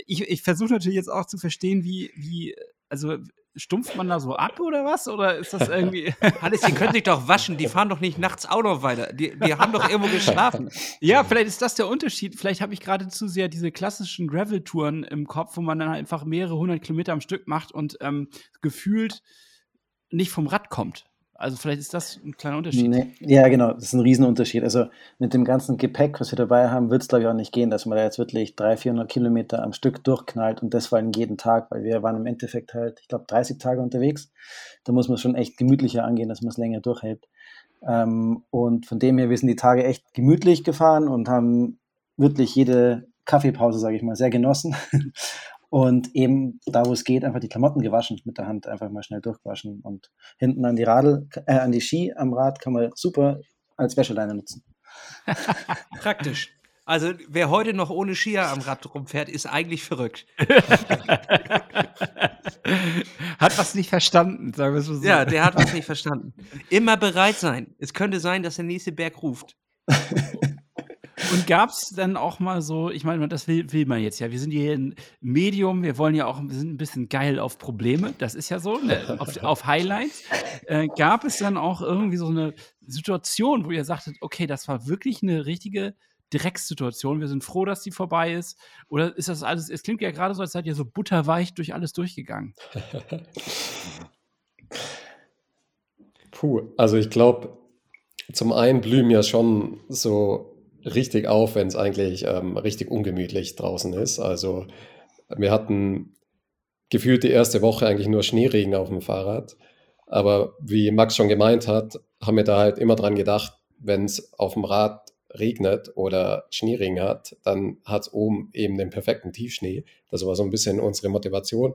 ich ich versuche natürlich jetzt auch zu verstehen, wie, wie, also stumpft man da so ab oder was? Oder ist das irgendwie. Hannes, die können sich doch waschen, die fahren doch nicht nachts auch noch weiter. Die, die haben doch irgendwo geschlafen. Ja, vielleicht ist das der Unterschied. Vielleicht habe ich gerade zu sehr diese klassischen Gravel-Touren im Kopf, wo man dann einfach mehrere hundert Kilometer am Stück macht und ähm, gefühlt nicht vom Rad kommt. Also vielleicht ist das ein kleiner Unterschied. Nee, ja, genau, das ist ein Riesenunterschied. Also mit dem ganzen Gepäck, was wir dabei haben, wird es glaube ich auch nicht gehen, dass man da jetzt wirklich 300, 400 Kilometer am Stück durchknallt und das vor allem jeden Tag, weil wir waren im Endeffekt halt, ich glaube, 30 Tage unterwegs. Da muss man schon echt gemütlicher angehen, dass man es länger durchhält. Ähm, und von dem her, wir sind die Tage echt gemütlich gefahren und haben wirklich jede Kaffeepause, sage ich mal, sehr genossen. Und eben da, wo es geht, einfach die Klamotten gewaschen, mit der Hand einfach mal schnell durchgewaschen. Und hinten an die Radl, äh, an die Ski am Rad kann man super als Wäscheleine nutzen. Praktisch. Also wer heute noch ohne Skier am Rad rumfährt, ist eigentlich verrückt. hat was nicht verstanden, sagen wir es so. Ja, der hat was nicht verstanden. Immer bereit sein. Es könnte sein, dass der nächste Berg ruft. Und gab es dann auch mal so, ich meine, das will, will, man jetzt ja. Wir sind hier ein Medium, wir wollen ja auch wir sind ein bisschen geil auf Probleme. Das ist ja so, ne? auf, auf, Highlights. Äh, gab es dann auch irgendwie so eine Situation, wo ihr sagtet, okay, das war wirklich eine richtige Dreckssituation. Wir sind froh, dass die vorbei ist. Oder ist das alles, es klingt ja gerade so, als seid ihr so butterweich durch alles durchgegangen. Puh, also ich glaube, zum einen blühen ja schon so richtig auf, wenn es eigentlich ähm, richtig ungemütlich draußen ist. Also wir hatten gefühlt die erste Woche eigentlich nur Schneeregen auf dem Fahrrad. Aber wie Max schon gemeint hat, haben wir da halt immer dran gedacht, wenn es auf dem Rad regnet oder Schneeregen hat, dann hat es oben eben den perfekten Tiefschnee. Das war so ein bisschen unsere Motivation.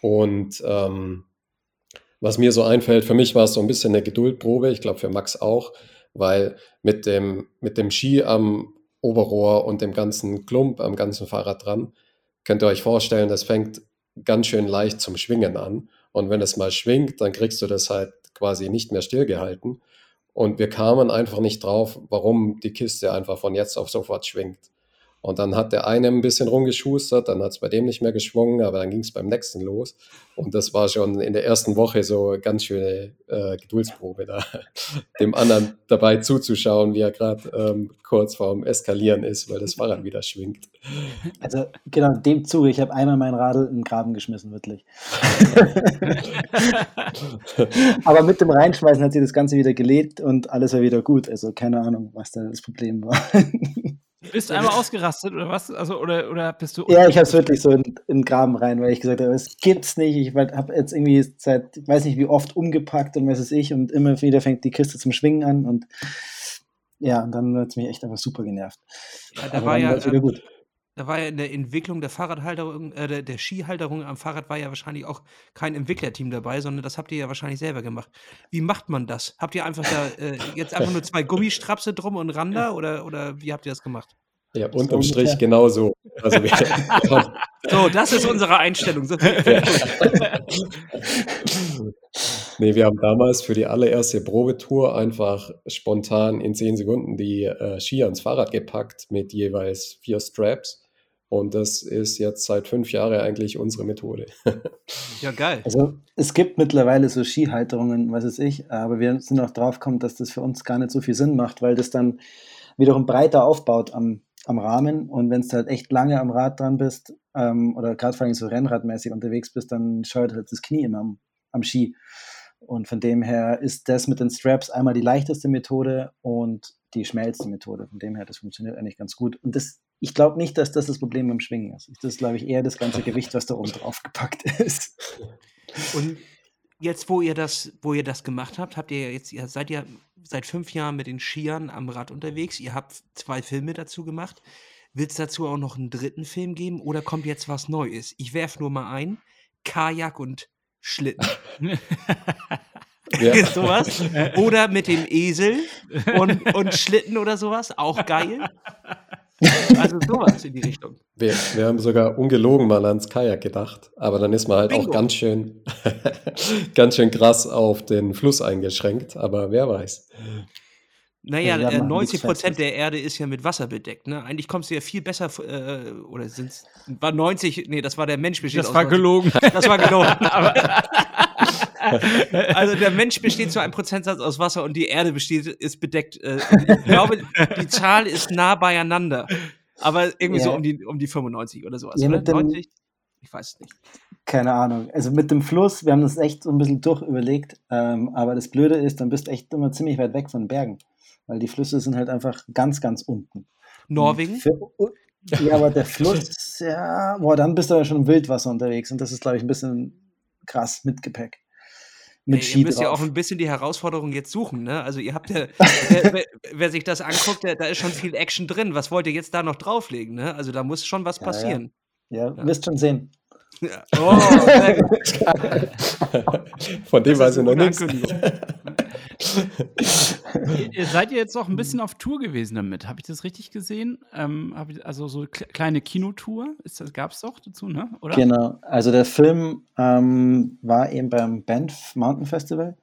Und ähm, was mir so einfällt, für mich war es so ein bisschen eine Geduldprobe, ich glaube für Max auch, weil mit dem, mit dem Ski am Oberrohr und dem ganzen Klump am ganzen Fahrrad dran, könnt ihr euch vorstellen, das fängt ganz schön leicht zum Schwingen an. Und wenn es mal schwingt, dann kriegst du das halt quasi nicht mehr stillgehalten. Und wir kamen einfach nicht drauf, warum die Kiste einfach von jetzt auf sofort schwingt. Und dann hat der eine ein bisschen rumgeschustert, dann hat es bei dem nicht mehr geschwungen, aber dann ging es beim nächsten los. Und das war schon in der ersten Woche so ganz schöne äh, Geduldsprobe, da dem anderen dabei zuzuschauen, wie er gerade ähm, kurz vorm Eskalieren ist, weil das Fahrrad wieder schwingt. Also genau, dem Zuge, ich habe einmal mein Radl in den Graben geschmissen, wirklich. aber mit dem Reinschmeißen hat sich das Ganze wieder gelegt und alles war wieder gut. Also keine Ahnung, was da das Problem war. Bist du einmal ausgerastet oder was? Also, oder, oder bist du. Ja, ich habe es wirklich so in, in, den Graben rein, weil ich gesagt habe, es gibt's nicht. Ich habe jetzt irgendwie seit, ich weiß nicht wie oft umgepackt und was ist ich und immer wieder fängt die Kiste zum Schwingen an und ja, und dann hat es mich echt einfach super genervt. Ja, da war ja. Wieder gut. Da war ja in der Entwicklung der Fahrradhalterung, äh, der, der Skihalterung am Fahrrad war ja wahrscheinlich auch kein Entwicklerteam dabei, sondern das habt ihr ja wahrscheinlich selber gemacht. Wie macht man das? Habt ihr einfach da äh, jetzt einfach nur zwei Gummistrapse drum und ran da oder, oder wie habt ihr das gemacht? Ja, unterm Strich genauso. Also wir, so, das ist unsere Einstellung. So nee, wir haben damals für die allererste Probetour einfach spontan in zehn Sekunden die äh, Skier ans Fahrrad gepackt mit jeweils vier Straps und das ist jetzt seit fünf Jahren eigentlich unsere Methode. ja, geil. Also es gibt mittlerweile so Skihalterungen, was weiß ich, aber wir sind auch drauf gekommen, dass das für uns gar nicht so viel Sinn macht, weil das dann wiederum breiter aufbaut am, am Rahmen und wenn du halt echt lange am Rad dran bist ähm, oder gerade vor allem so rennradmäßig unterwegs bist, dann scheut halt das Knie immer am, am Ski. Und von dem her ist das mit den Straps einmal die leichteste Methode und die schnellste Methode. Von dem her, das funktioniert eigentlich ganz gut. Und das ich glaube nicht, dass das das Problem beim Schwingen ist. Das ist, glaube ich, eher das ganze Gewicht, was da oben drauf gepackt ist. Und jetzt, wo ihr das, wo ihr das gemacht habt, habt ihr jetzt, ihr seid ja seit fünf Jahren mit den Skiern am Rad unterwegs. Ihr habt zwei Filme dazu gemacht. Wird es dazu auch noch einen dritten Film geben oder kommt jetzt was Neues? Ich werfe nur mal ein: Kajak und Schlitten. Ja. sowas. Oder mit dem Esel und, und Schlitten oder sowas. Auch geil. Also sowas in die Richtung. Wir, wir, haben sogar ungelogen mal ans Kajak gedacht, aber dann ist man halt Bingo. auch ganz schön, ganz schön krass auf den Fluss eingeschränkt, aber wer weiß. Naja, ja, 90 Prozent der Erde ist ja mit Wasser bedeckt. Ne? Eigentlich kommst du ja viel besser, äh, oder sind es, war 90, nee, das war der Mensch besteht Das war gelogen. Das war gelogen. also der Mensch besteht zu einem Prozentsatz aus Wasser und die Erde besteht, ist bedeckt. Äh, ich glaube, die Zahl ist nah beieinander. Aber irgendwie ja. so um die, um die 95 oder sowas. Ja, oder? Dem, 90? Ich weiß es nicht. Keine Ahnung. Also mit dem Fluss, wir haben das echt so ein bisschen durchüberlegt. Ähm, aber das Blöde ist, dann bist du echt immer ziemlich weit weg von Bergen. Weil die Flüsse sind halt einfach ganz, ganz unten. Norwegen? Für, ja, aber der Fluss, ja, boah, dann bist du ja schon im Wildwasser unterwegs und das ist, glaube ich, ein bisschen krass mit Gepäck mit Ski Ihr müsst drauf. ja auch ein bisschen die Herausforderung jetzt suchen, ne? Also ihr habt ja, wer, wer, wer, sich das anguckt, der, da ist schon viel Action drin. Was wollt ihr jetzt da noch drauflegen, ne? Also da muss schon was ja, passieren. Ja, ja, ja. wirst schon sehen. Ja. Oh, Von dem weiß ich noch nichts. Ihr, seid ihr jetzt auch ein bisschen auf Tour gewesen damit? Habe ich das richtig gesehen? Ähm, ich, also so kleine Kinotour, gab es doch dazu, ne? Oder? Genau, also der Film ähm, war eben beim Banff Mountain Festival.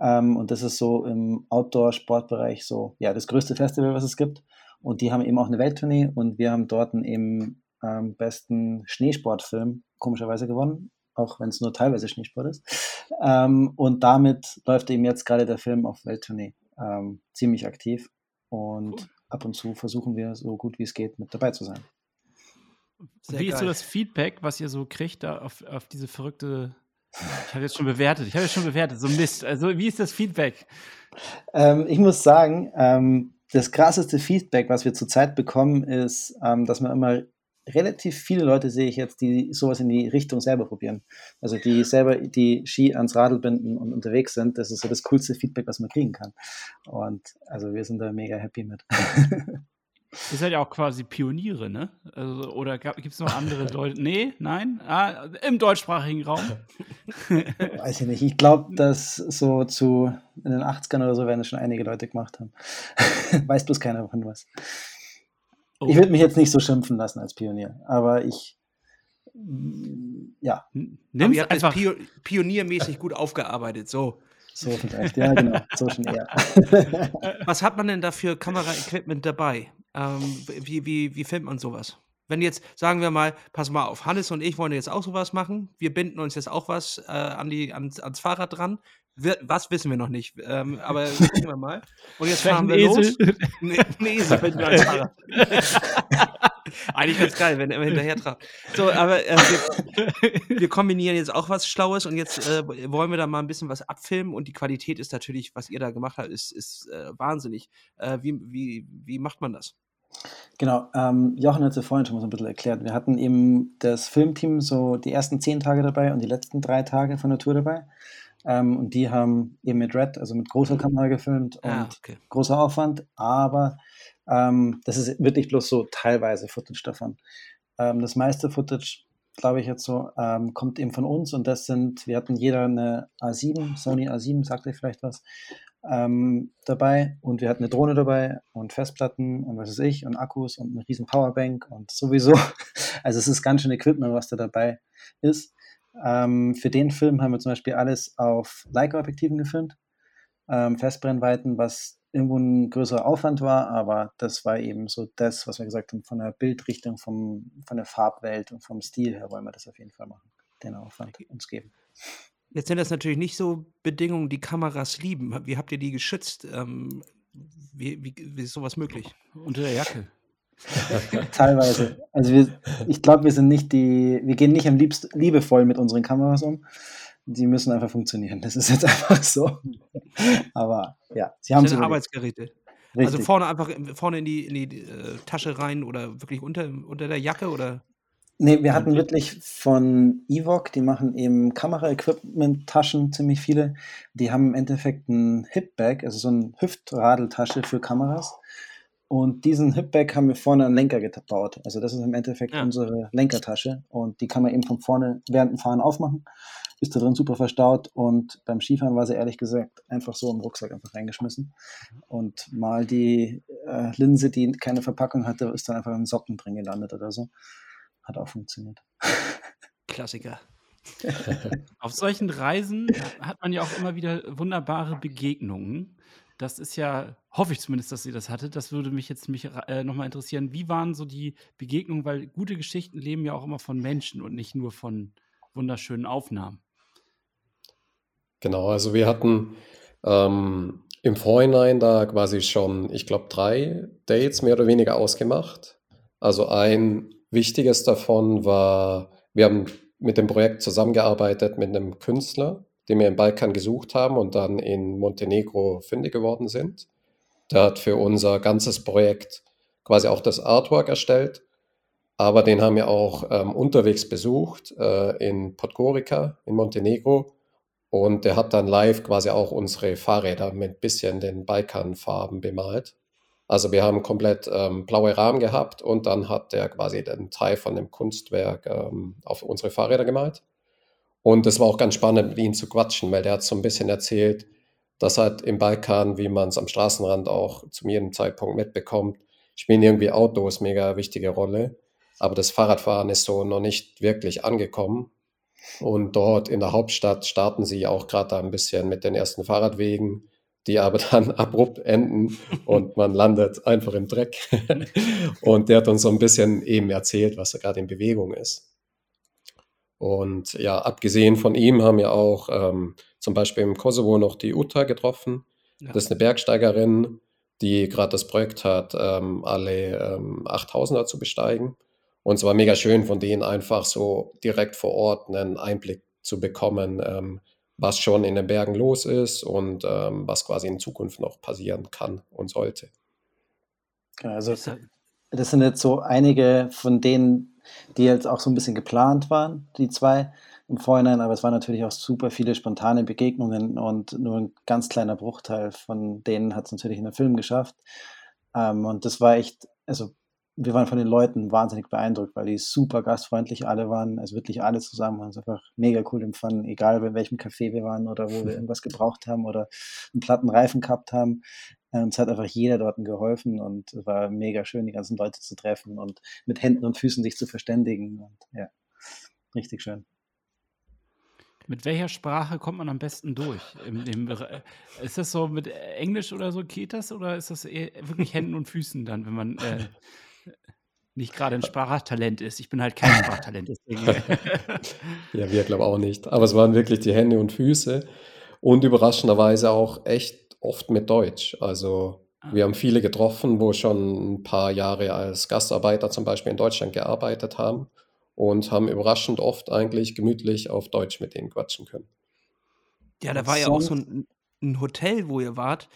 Ähm, und das ist so im Outdoor-Sportbereich so, ja, das größte Festival, was es gibt. Und die haben eben auch eine Welttournee und wir haben dort eben ähm, besten Schneesportfilm komischerweise gewonnen, auch wenn es nur teilweise Schneesport ist. Ähm, und damit läuft eben jetzt gerade der Film auf Welttournee ähm, ziemlich aktiv und cool. ab und zu versuchen wir so gut wie es geht mit dabei zu sein. Sehr wie geil. ist so das Feedback, was ihr so kriegt da auf, auf diese verrückte Ich habe jetzt schon bewertet. Ich habe jetzt schon bewertet. So Mist. Also, wie ist das Feedback? Ähm, ich muss sagen, ähm, das krasseste Feedback, was wir zurzeit bekommen, ist, ähm, dass man immer relativ viele Leute sehe ich jetzt, die sowas in die Richtung selber probieren. Also die selber die Ski ans Radl binden und unterwegs sind. Das ist so das coolste Feedback, was man kriegen kann. Und also wir sind da mega happy mit. Ihr seid ja auch quasi Pioniere, ne? Also, oder gibt es noch andere Leute? Nee, nein? Ah, Im deutschsprachigen Raum? Weiß ich nicht. Ich glaube, dass so zu in den 80ern oder so werden es schon einige Leute gemacht haben. Weiß bloß keiner von was. Oh. Ich würde mich jetzt nicht so schimpfen lassen als Pionier, aber ich ja. Nimm ihr einfach Pio pioniermäßig gut aufgearbeitet, so. So vielleicht, ja, genau, so schon eher. Was hat man denn da für Kameraequipment dabei? Ähm, wie, wie, wie filmt man sowas? Wenn jetzt, sagen wir mal, pass mal auf, Hannes und ich wollen jetzt auch sowas machen. Wir binden uns jetzt auch was äh, an die, ans, ans Fahrrad dran. Wir, was wissen wir noch nicht, ähm, aber gucken wir mal. Und jetzt fahren wir Esel. los. Nee, ein Esel wir ans Fahrrad. Eigentlich ganz geil, wenn er immer hinterher trabt. So, aber äh, wir, wir, kombinieren jetzt auch was Schlaues und jetzt äh, wollen wir da mal ein bisschen was abfilmen und die Qualität ist natürlich, was ihr da gemacht habt, ist, ist äh, wahnsinnig. Äh, wie, wie, wie macht man das? Genau, ähm, Jochen hat es ja vorhin schon mal so ein bisschen erklärt. Wir hatten eben das Filmteam so die ersten zehn Tage dabei und die letzten drei Tage von der Tour dabei. Ähm, und die haben eben mit Red, also mit großer Kamera gefilmt ah, und ah, okay. großer Aufwand. Aber ähm, das ist wirklich bloß so teilweise Footage davon. Ähm, das meiste Footage, glaube ich jetzt so, ähm, kommt eben von uns und das sind, wir hatten jeder eine A7, Sony A7, sagt euch vielleicht was ähm, dabei und wir hatten eine Drohne dabei und Festplatten und was weiß ich und Akkus und eine riesen Powerbank und sowieso. Also es ist ganz schön Equipment, was da dabei ist. Ähm, für den Film haben wir zum Beispiel alles auf Leica-Objektiven gefilmt, ähm, Festbrennweiten, was irgendwo ein größerer Aufwand war, aber das war eben so das, was wir gesagt haben, von der Bildrichtung, vom, von der Farbwelt und vom Stil her wollen wir das auf jeden Fall machen, den Aufwand uns geben. Jetzt sind das natürlich nicht so Bedingungen, die Kameras lieben. Wie habt ihr die geschützt? Ähm, wie, wie, wie, ist sowas möglich? Unter der Jacke. Teilweise. Also wir, ich glaube, wir sind nicht die, wir gehen nicht am liebsten liebevoll mit unseren Kameras um. Die müssen einfach funktionieren. Das ist jetzt einfach so. Aber ja, sie haben so Arbeitsgeräte. Also Richtig. Also vorne einfach vorne in die, in die äh, Tasche rein oder wirklich unter, unter der Jacke oder? Nee, wir hatten wirklich von Evoc, die machen eben Kamera-Equipment-Taschen, ziemlich viele. Die haben im Endeffekt ein Hipbag, also so eine Hüftradeltasche für Kameras. Und diesen Hipbag haben wir vorne an Lenker gebaut. Also das ist im Endeffekt ja. unsere Lenkertasche. Und die kann man eben von vorne während dem Fahren aufmachen. Ist da drin super verstaut. Und beim Skifahren war sie ehrlich gesagt einfach so im Rucksack einfach reingeschmissen. Und mal die äh, Linse, die keine Verpackung hatte, ist dann einfach in Socken drin gelandet oder so. Hat auch funktioniert. Klassiker. Auf solchen Reisen hat man ja auch immer wieder wunderbare Begegnungen. Das ist ja, hoffe ich zumindest, dass ihr das hattet. Das würde mich jetzt mich, äh, nochmal interessieren. Wie waren so die Begegnungen? Weil gute Geschichten leben ja auch immer von Menschen und nicht nur von wunderschönen Aufnahmen. Genau, also wir hatten ähm, im Vorhinein da quasi schon, ich glaube, drei Dates mehr oder weniger ausgemacht. Also ein Wichtiges davon war, wir haben mit dem Projekt zusammengearbeitet mit einem Künstler, den wir im Balkan gesucht haben und dann in Montenegro fündig geworden sind. Der hat für unser ganzes Projekt quasi auch das Artwork erstellt, aber den haben wir auch ähm, unterwegs besucht äh, in Podgorica in Montenegro und der hat dann live quasi auch unsere Fahrräder mit bisschen den Balkanfarben bemalt. Also wir haben komplett ähm, blaue Rahmen gehabt und dann hat der quasi den Teil von dem Kunstwerk ähm, auf unsere Fahrräder gemalt. Und es war auch ganz spannend, mit ihm zu quatschen, weil der hat so ein bisschen erzählt, dass halt im Balkan, wie man es am Straßenrand auch zu jedem Zeitpunkt mitbekommt, spielen irgendwie Autos mega wichtige Rolle. Aber das Fahrradfahren ist so noch nicht wirklich angekommen. Und dort in der Hauptstadt starten sie auch gerade ein bisschen mit den ersten Fahrradwegen die aber dann abrupt enden und man landet einfach im Dreck. und der hat uns so ein bisschen eben erzählt, was da gerade in Bewegung ist. Und ja, abgesehen von ihm haben wir auch ähm, zum Beispiel im Kosovo noch die Uta getroffen. Ja. Das ist eine Bergsteigerin, die gerade das Projekt hat, ähm, alle ähm, 8000er zu besteigen. Und es war mega schön, von denen einfach so direkt vor Ort einen Einblick zu bekommen, ähm, was schon in den Bergen los ist und ähm, was quasi in Zukunft noch passieren kann und sollte. Also das sind jetzt so einige von denen, die jetzt auch so ein bisschen geplant waren, die zwei im Vorhinein, aber es waren natürlich auch super viele spontane Begegnungen und nur ein ganz kleiner Bruchteil von denen hat es natürlich in den Film geschafft. Ähm, und das war echt, also wir waren von den Leuten wahnsinnig beeindruckt, weil die super gastfreundlich alle waren, also wirklich alle zusammen haben es einfach mega cool empfanden, egal in welchem Café wir waren oder wo wir irgendwas gebraucht haben oder einen platten Reifen gehabt haben. Äh, uns hat einfach jeder dort geholfen und es war mega schön, die ganzen Leute zu treffen und mit Händen und Füßen sich zu verständigen und ja, richtig schön. Mit welcher Sprache kommt man am besten durch? Im, im, ist das so mit Englisch oder so geht das oder ist das wirklich Händen und Füßen dann, wenn man äh, nicht gerade ein Sprachtalent ist? Ich bin halt kein Sprachtalent. ja, wir glaube auch nicht. Aber es waren wirklich die Hände und Füße und überraschenderweise auch echt oft mit Deutsch. Also ah. wir haben viele getroffen, wo schon ein paar Jahre als Gastarbeiter zum Beispiel in Deutschland gearbeitet haben und haben überraschend oft eigentlich gemütlich auf Deutsch mit denen quatschen können. Ja, da war ja auch so ein, ein Hotel, wo ihr wart,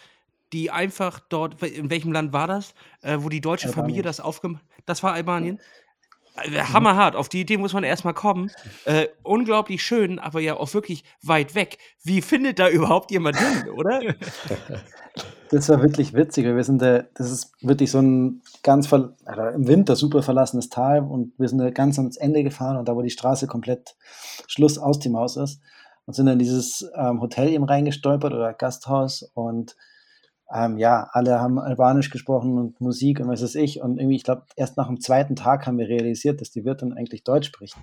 die einfach dort, in welchem Land war das, äh, wo die deutsche Albanien. Familie das aufgemacht Das war Albanien? Äh, hammerhart, auf die Idee muss man erstmal kommen. Äh, unglaublich schön, aber ja auch wirklich weit weg. Wie findet da überhaupt jemand hin, oder? Das war wirklich witzig. Wir sind da, das ist wirklich so ein ganz ver, also im Winter super verlassenes Tal und wir sind da ganz ans Ende gefahren und da, wo die Straße komplett Schluss aus dem Haus ist und sind in dieses ähm, Hotel eben reingestolpert oder Gasthaus und ähm, ja, alle haben Albanisch gesprochen und Musik und was weiß ich. Und irgendwie, ich glaube, erst nach dem zweiten Tag haben wir realisiert, dass die Wirtin eigentlich Deutsch spricht.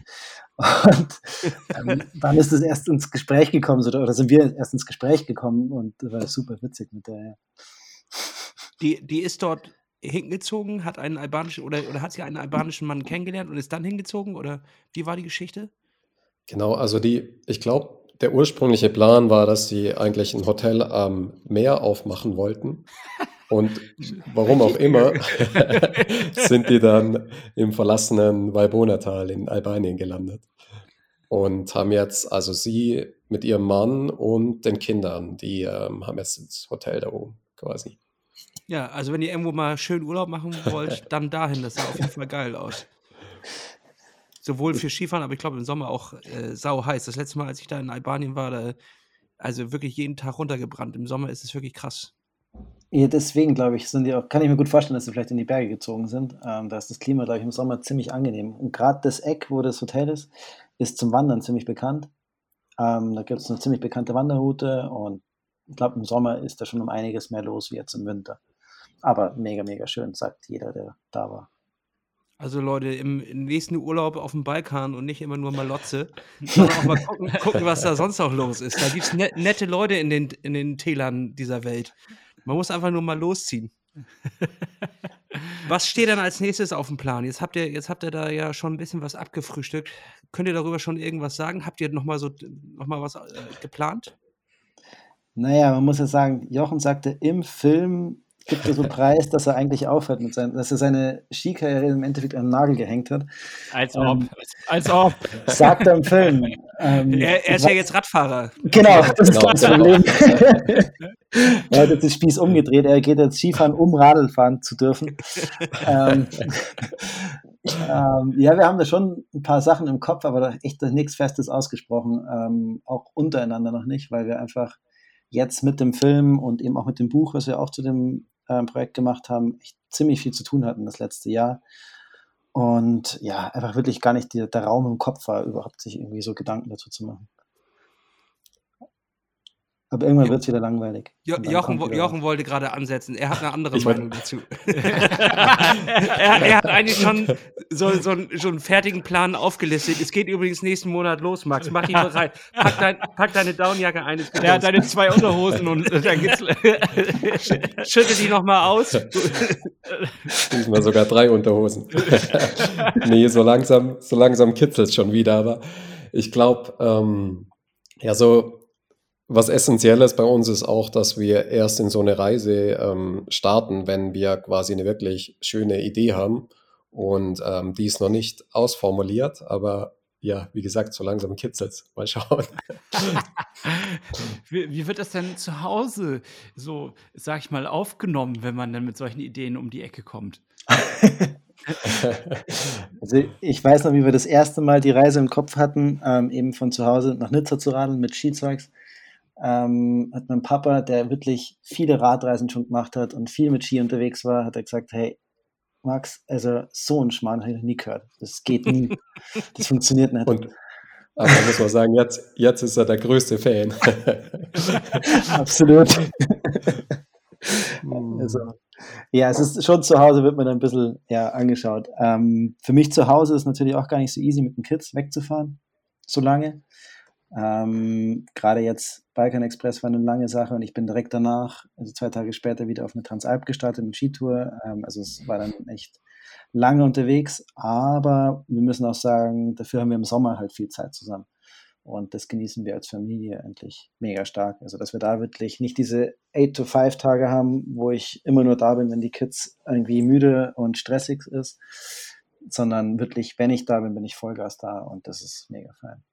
Und ähm, dann ist es erst ins Gespräch gekommen, oder, oder sind wir erst ins Gespräch gekommen und das war super witzig mit der. Ja. Die, die ist dort hingezogen, hat einen albanischen oder, oder hat sie einen albanischen Mann kennengelernt und ist dann hingezogen? Oder wie war die Geschichte? Genau, also die, ich glaube, der ursprüngliche Plan war, dass sie eigentlich ein Hotel am Meer aufmachen wollten. Und warum auch immer, sind die dann im verlassenen Valbonatal in Albanien gelandet. Und haben jetzt, also sie mit ihrem Mann und den Kindern, die ähm, haben jetzt das Hotel da oben quasi. Ja, also wenn ihr irgendwo mal schön Urlaub machen wollt, dann dahin. Das sah auf jeden Fall geil aus sowohl für Skifahren, aber ich glaube im Sommer auch äh, sau heiß. Das letzte Mal, als ich da in Albanien war, da, also wirklich jeden Tag runtergebrannt. Im Sommer ist es wirklich krass. Ja, deswegen glaube ich, sind die auch, kann ich mir gut vorstellen, dass sie vielleicht in die Berge gezogen sind. Ähm, da ist das Klima, glaube ich, im Sommer ziemlich angenehm. Und gerade das Eck, wo das Hotel ist, ist zum Wandern ziemlich bekannt. Ähm, da gibt es eine ziemlich bekannte Wanderroute und ich glaube, im Sommer ist da schon um einiges mehr los wie jetzt im Winter. Aber mega, mega schön, sagt jeder, der da war. Also Leute, im, im nächsten Urlaub auf dem Balkan und nicht immer nur Malotze, sondern auch mal gucken, gucken, was da sonst auch los ist. Da gibt es net, nette Leute in den, in den Tälern dieser Welt. Man muss einfach nur mal losziehen. Was steht dann als nächstes auf dem Plan? Jetzt habt ihr, jetzt habt ihr da ja schon ein bisschen was abgefrühstückt. Könnt ihr darüber schon irgendwas sagen? Habt ihr nochmal so noch mal was äh, geplant? Naja, man muss ja sagen, Jochen sagte im Film gibt er so Preis, dass er eigentlich aufhört mit seinem, dass er seine Skikarriere im Endeffekt an den Nagel gehängt hat. Als ob. Ähm, als ob. Sagt er im Film. Ähm, er, er, ist ja jetzt Radfahrer. Genau, das ist genau, das Problem. er hat jetzt den Spieß umgedreht. Er geht jetzt Skifahren, um Radl fahren zu dürfen. ähm, ähm, ja, wir haben da schon ein paar Sachen im Kopf, aber da echt nichts Festes ausgesprochen. Ähm, auch untereinander noch nicht, weil wir einfach jetzt mit dem Film und eben auch mit dem Buch, was wir auch zu dem äh, Projekt gemacht haben, echt ziemlich viel zu tun hatten das letzte Jahr. Und ja, einfach wirklich gar nicht die, der Raum im Kopf war, überhaupt sich irgendwie so Gedanken dazu zu machen. Aber irgendwann ja. wird es wieder langweilig. Jo Jochen, wieder Jochen wollte gerade ansetzen. Er hat eine andere ich Meinung dazu. er, er, hat eigentlich schon so, so, einen, so, einen, fertigen Plan aufgelistet. Es geht übrigens nächsten Monat los, Max. Mach ihn bereit. Pack, dein, pack deine Downjacke ein. Er hat deine zwei Unterhosen und dann geht's. Schütte die nochmal aus. Diesmal sogar drei Unterhosen. nee, so langsam, so langsam kitzelt es schon wieder. Aber ich glaube, ähm, ja, so was essentiell ist bei uns ist auch, dass wir erst in so eine Reise ähm, starten, wenn wir quasi eine wirklich schöne Idee haben. Und ähm, die ist noch nicht ausformuliert, aber ja, wie gesagt, so langsam kitzelt Mal schauen. wie, wie, wird das denn zu Hause so, sag ich mal, aufgenommen, wenn man dann mit solchen Ideen um die Ecke kommt? also ich weiß noch, wie wir das erste Mal die Reise im Kopf hatten, ähm, eben von zu Hause nach Nizza zu radeln mit Skizeugs. Ähm, hat mein Papa, der wirklich viele Radreisen schon gemacht hat und viel mit Ski unterwegs war, hat er gesagt, hey, Max, also so ein Schmarrn habe ich noch nie gehört. Das geht nie. das funktioniert nicht. Und, aber muss man sagen, jetzt, jetzt ist er der größte Fan. Absolut. also, ja, es ist schon zu Hause, wird man ein bisschen ja, angeschaut. Ähm, für mich zu Hause ist natürlich auch gar nicht so easy, mit den Kids wegzufahren, so lange. Ähm, Gerade jetzt Balkan Express war eine lange Sache und ich bin direkt danach, also zwei Tage später, wieder auf eine Transalp gestartet mit Skitour. Ähm, also es war dann echt lange unterwegs, aber wir müssen auch sagen, dafür haben wir im Sommer halt viel Zeit zusammen. Und das genießen wir als Familie endlich mega stark. Also, dass wir da wirklich nicht diese 8-to-5-Tage haben, wo ich immer nur da bin, wenn die Kids irgendwie müde und stressig ist, sondern wirklich, wenn ich da bin, bin ich Vollgas da und das ist mega fein.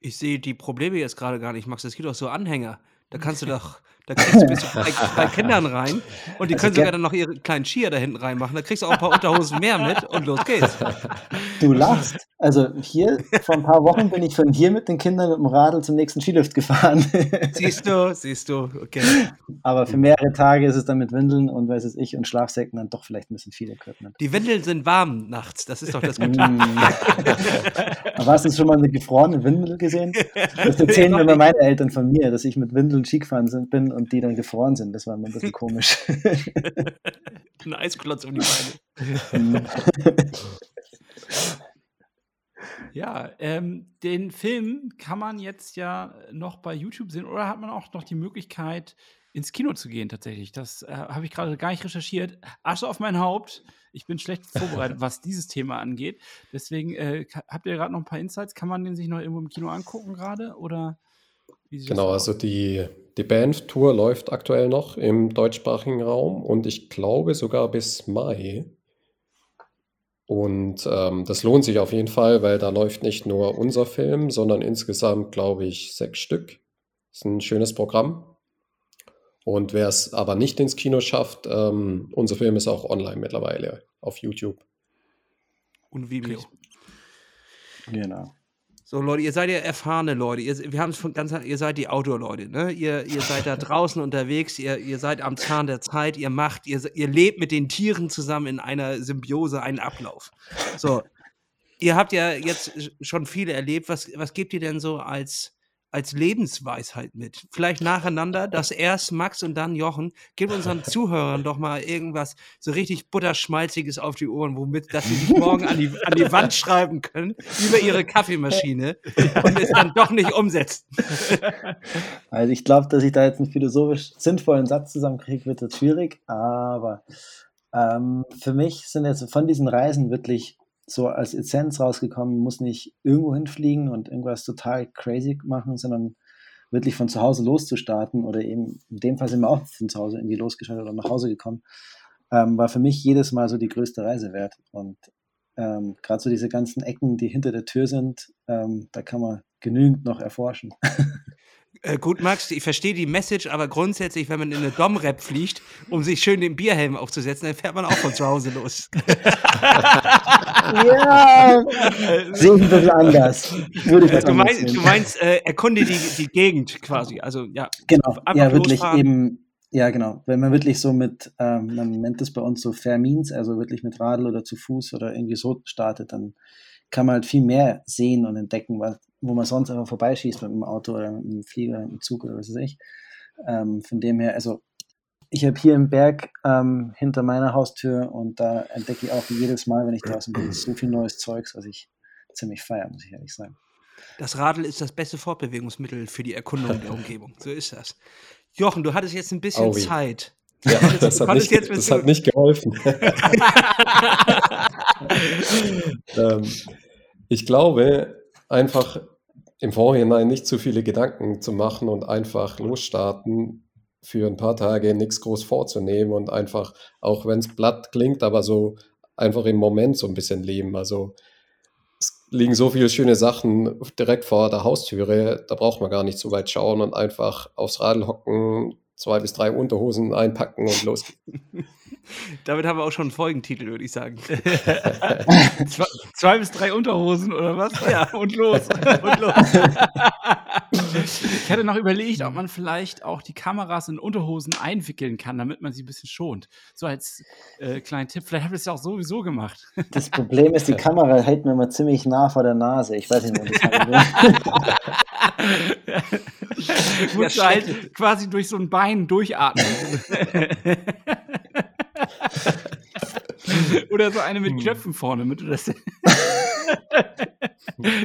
Ich sehe die Probleme jetzt gerade gar nicht, Max. Es gibt auch so Anhänger. Da kannst du doch, da kriegst du bis zu drei, drei Kindern rein und die also können sogar dann noch ihre kleinen Skier da hinten reinmachen. Da kriegst du auch ein paar Unterhosen mehr mit und los geht's. Du lachst. Also hier, vor ein paar Wochen bin ich von hier mit den Kindern mit dem Radl zum nächsten Skilift gefahren. Siehst du, siehst du, okay. Aber für mehrere Tage ist es dann mit Windeln und weiß es ich und Schlafsäcken dann doch vielleicht ein bisschen viel Equipment. Die Windeln sind warm nachts, das ist doch das Gute. Mm. Aber hast du schon mal eine gefrorene Windel gesehen? Das erzählen mir immer meine Eltern von mir, dass ich mit Windeln Ski gefahren bin und die dann gefroren sind. Das war mir ein bisschen komisch. ein Eisklotz um die Beine. Ja, ähm, den Film kann man jetzt ja noch bei YouTube sehen oder hat man auch noch die Möglichkeit, ins Kino zu gehen tatsächlich. Das äh, habe ich gerade gar nicht recherchiert. Asche auf mein Haupt. Ich bin schlecht vorbereitet, was dieses Thema angeht. Deswegen äh, habt ihr gerade noch ein paar Insights. Kann man den sich noch irgendwo im Kino angucken gerade oder? genau, also die, die Band-Tour läuft aktuell noch im deutschsprachigen Raum und ich glaube sogar bis Mai. Und ähm, das lohnt sich auf jeden Fall, weil da läuft nicht nur unser Film, sondern insgesamt, glaube ich, sechs Stück. Das ist ein schönes Programm. Und wer es aber nicht ins Kino schafft, ähm, unser Film ist auch online mittlerweile auf YouTube. Und Vimeo. Genau. So, Leute, ihr seid ja erfahrene Leute. Ihr, wir haben es von ganz, ihr seid die Outdoor-Leute, ne? Ihr, ihr seid da draußen unterwegs, ihr, ihr seid am Zahn der Zeit, ihr macht, ihr, ihr lebt mit den Tieren zusammen in einer Symbiose, einen Ablauf. So, ihr habt ja jetzt schon viele erlebt. Was, was gebt ihr denn so als, als Lebensweisheit mit. Vielleicht nacheinander, dass erst Max und dann Jochen. Gib unseren Zuhörern doch mal irgendwas so richtig butterschmalziges auf die Ohren, womit, dass sie sich morgen an die, an die Wand schreiben können über ihre Kaffeemaschine und es dann doch nicht umsetzen. Also ich glaube, dass ich da jetzt einen philosophisch sinnvollen Satz zusammenkriege, wird das schwierig, aber ähm, für mich sind jetzt von diesen Reisen wirklich so als Essenz rausgekommen, muss nicht irgendwo hinfliegen und irgendwas total crazy machen, sondern wirklich von zu Hause loszustarten oder eben, in dem Fall sind wir auch von zu Hause irgendwie losgestartet oder nach Hause gekommen, ähm, war für mich jedes Mal so die größte Reise wert. Und ähm, gerade so diese ganzen Ecken, die hinter der Tür sind, ähm, da kann man genügend noch erforschen. Äh, gut, Max, ich verstehe die Message, aber grundsätzlich, wenn man in eine Dom-Rap fliegt, um sich schön den Bierhelm aufzusetzen, dann fährt man auch von zu Hause los. ja, sehe ich ein bisschen anders. Würde ich das du, meinst, du meinst, äh, erkunde die, die Gegend quasi. Also, ja, genau, ja, wirklich losfahren. eben. Ja, genau. Wenn man wirklich so mit, ähm, man nennt das bei uns so Fair Means, also wirklich mit Radl oder zu Fuß oder irgendwie so startet, dann kann man halt viel mehr sehen und entdecken, was, wo man sonst einfach vorbeischießt mit dem Auto oder mit dem Flieger, mit dem Zug oder was weiß ich. Ähm, von dem her, also ich habe hier im Berg ähm, hinter meiner Haustür und da entdecke ich auch jedes Mal, wenn ich draußen bin, so viel neues Zeugs, was ich ziemlich feiere, muss ich ehrlich sagen. Das Radl ist das beste Fortbewegungsmittel für die Erkundung der Umgebung. So ist das. Jochen, du hattest jetzt ein bisschen oh, Zeit. Ja, das, hat nicht, das hat nicht geholfen. ähm, ich glaube, einfach im Vorhinein nicht zu viele Gedanken zu machen und einfach losstarten, für ein paar Tage nichts groß vorzunehmen und einfach, auch wenn es platt klingt, aber so einfach im Moment so ein bisschen leben. Also es liegen so viele schöne Sachen direkt vor der Haustüre, da braucht man gar nicht so weit schauen und einfach aufs Radl hocken, zwei bis drei Unterhosen einpacken und los. Damit haben wir auch schon einen Folgentitel, würde ich sagen. zwei, zwei, bis drei Unterhosen oder was? Ja, und los. und los. ich hatte noch überlegt, ob man vielleicht auch die Kameras in Unterhosen einwickeln kann, damit man sie ein bisschen schont. So als äh, kleinen Tipp. Vielleicht habt ihr es ja auch sowieso gemacht. Das Problem ist, die Kamera hält mir immer ziemlich nah vor der Nase. Ich weiß nicht, ob das Musst du halt quasi durch so ein Bein durchatmen. Oder so eine mit hm. Knöpfen vorne, damit du das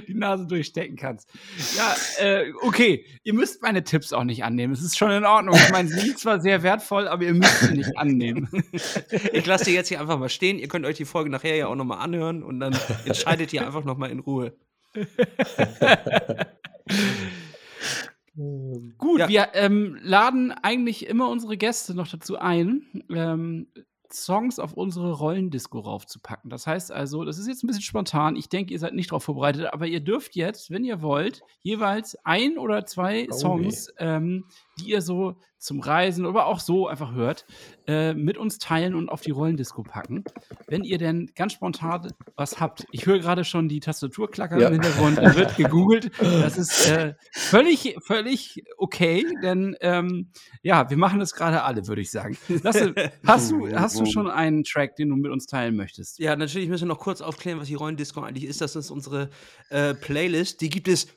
die Nase durchstecken kannst. Ja, äh, okay. Ihr müsst meine Tipps auch nicht annehmen. Es ist schon in Ordnung. Ich meine, sie sind zwar sehr wertvoll, aber ihr müsst sie nicht annehmen. Ich lasse die jetzt hier einfach mal stehen. Ihr könnt euch die Folge nachher ja auch nochmal anhören und dann entscheidet ihr einfach nochmal in Ruhe. Gut, ja. wir ähm, laden eigentlich immer unsere Gäste noch dazu ein, ähm, Songs auf unsere Rollendisco raufzupacken. Das heißt also, das ist jetzt ein bisschen spontan. Ich denke, ihr seid nicht darauf vorbereitet, aber ihr dürft jetzt, wenn ihr wollt, jeweils ein oder zwei oh, Songs, ähm, die ihr so zum Reisen oder auch so einfach hört, äh, mit uns teilen und auf die Rollendisco packen. Wenn ihr denn ganz spontan was habt. Ich höre gerade schon die Tastaturklacker ja. im Hintergrund, da wird gegoogelt. Das ist äh, völlig, völlig okay, denn ähm, ja, wir machen das gerade alle, würde ich sagen. Lasse, hast, du, hast du schon einen Track, den du mit uns teilen möchtest? Ja, natürlich müssen wir noch kurz aufklären, was die Rollendisco eigentlich ist. Das ist unsere äh, Playlist. Die gibt es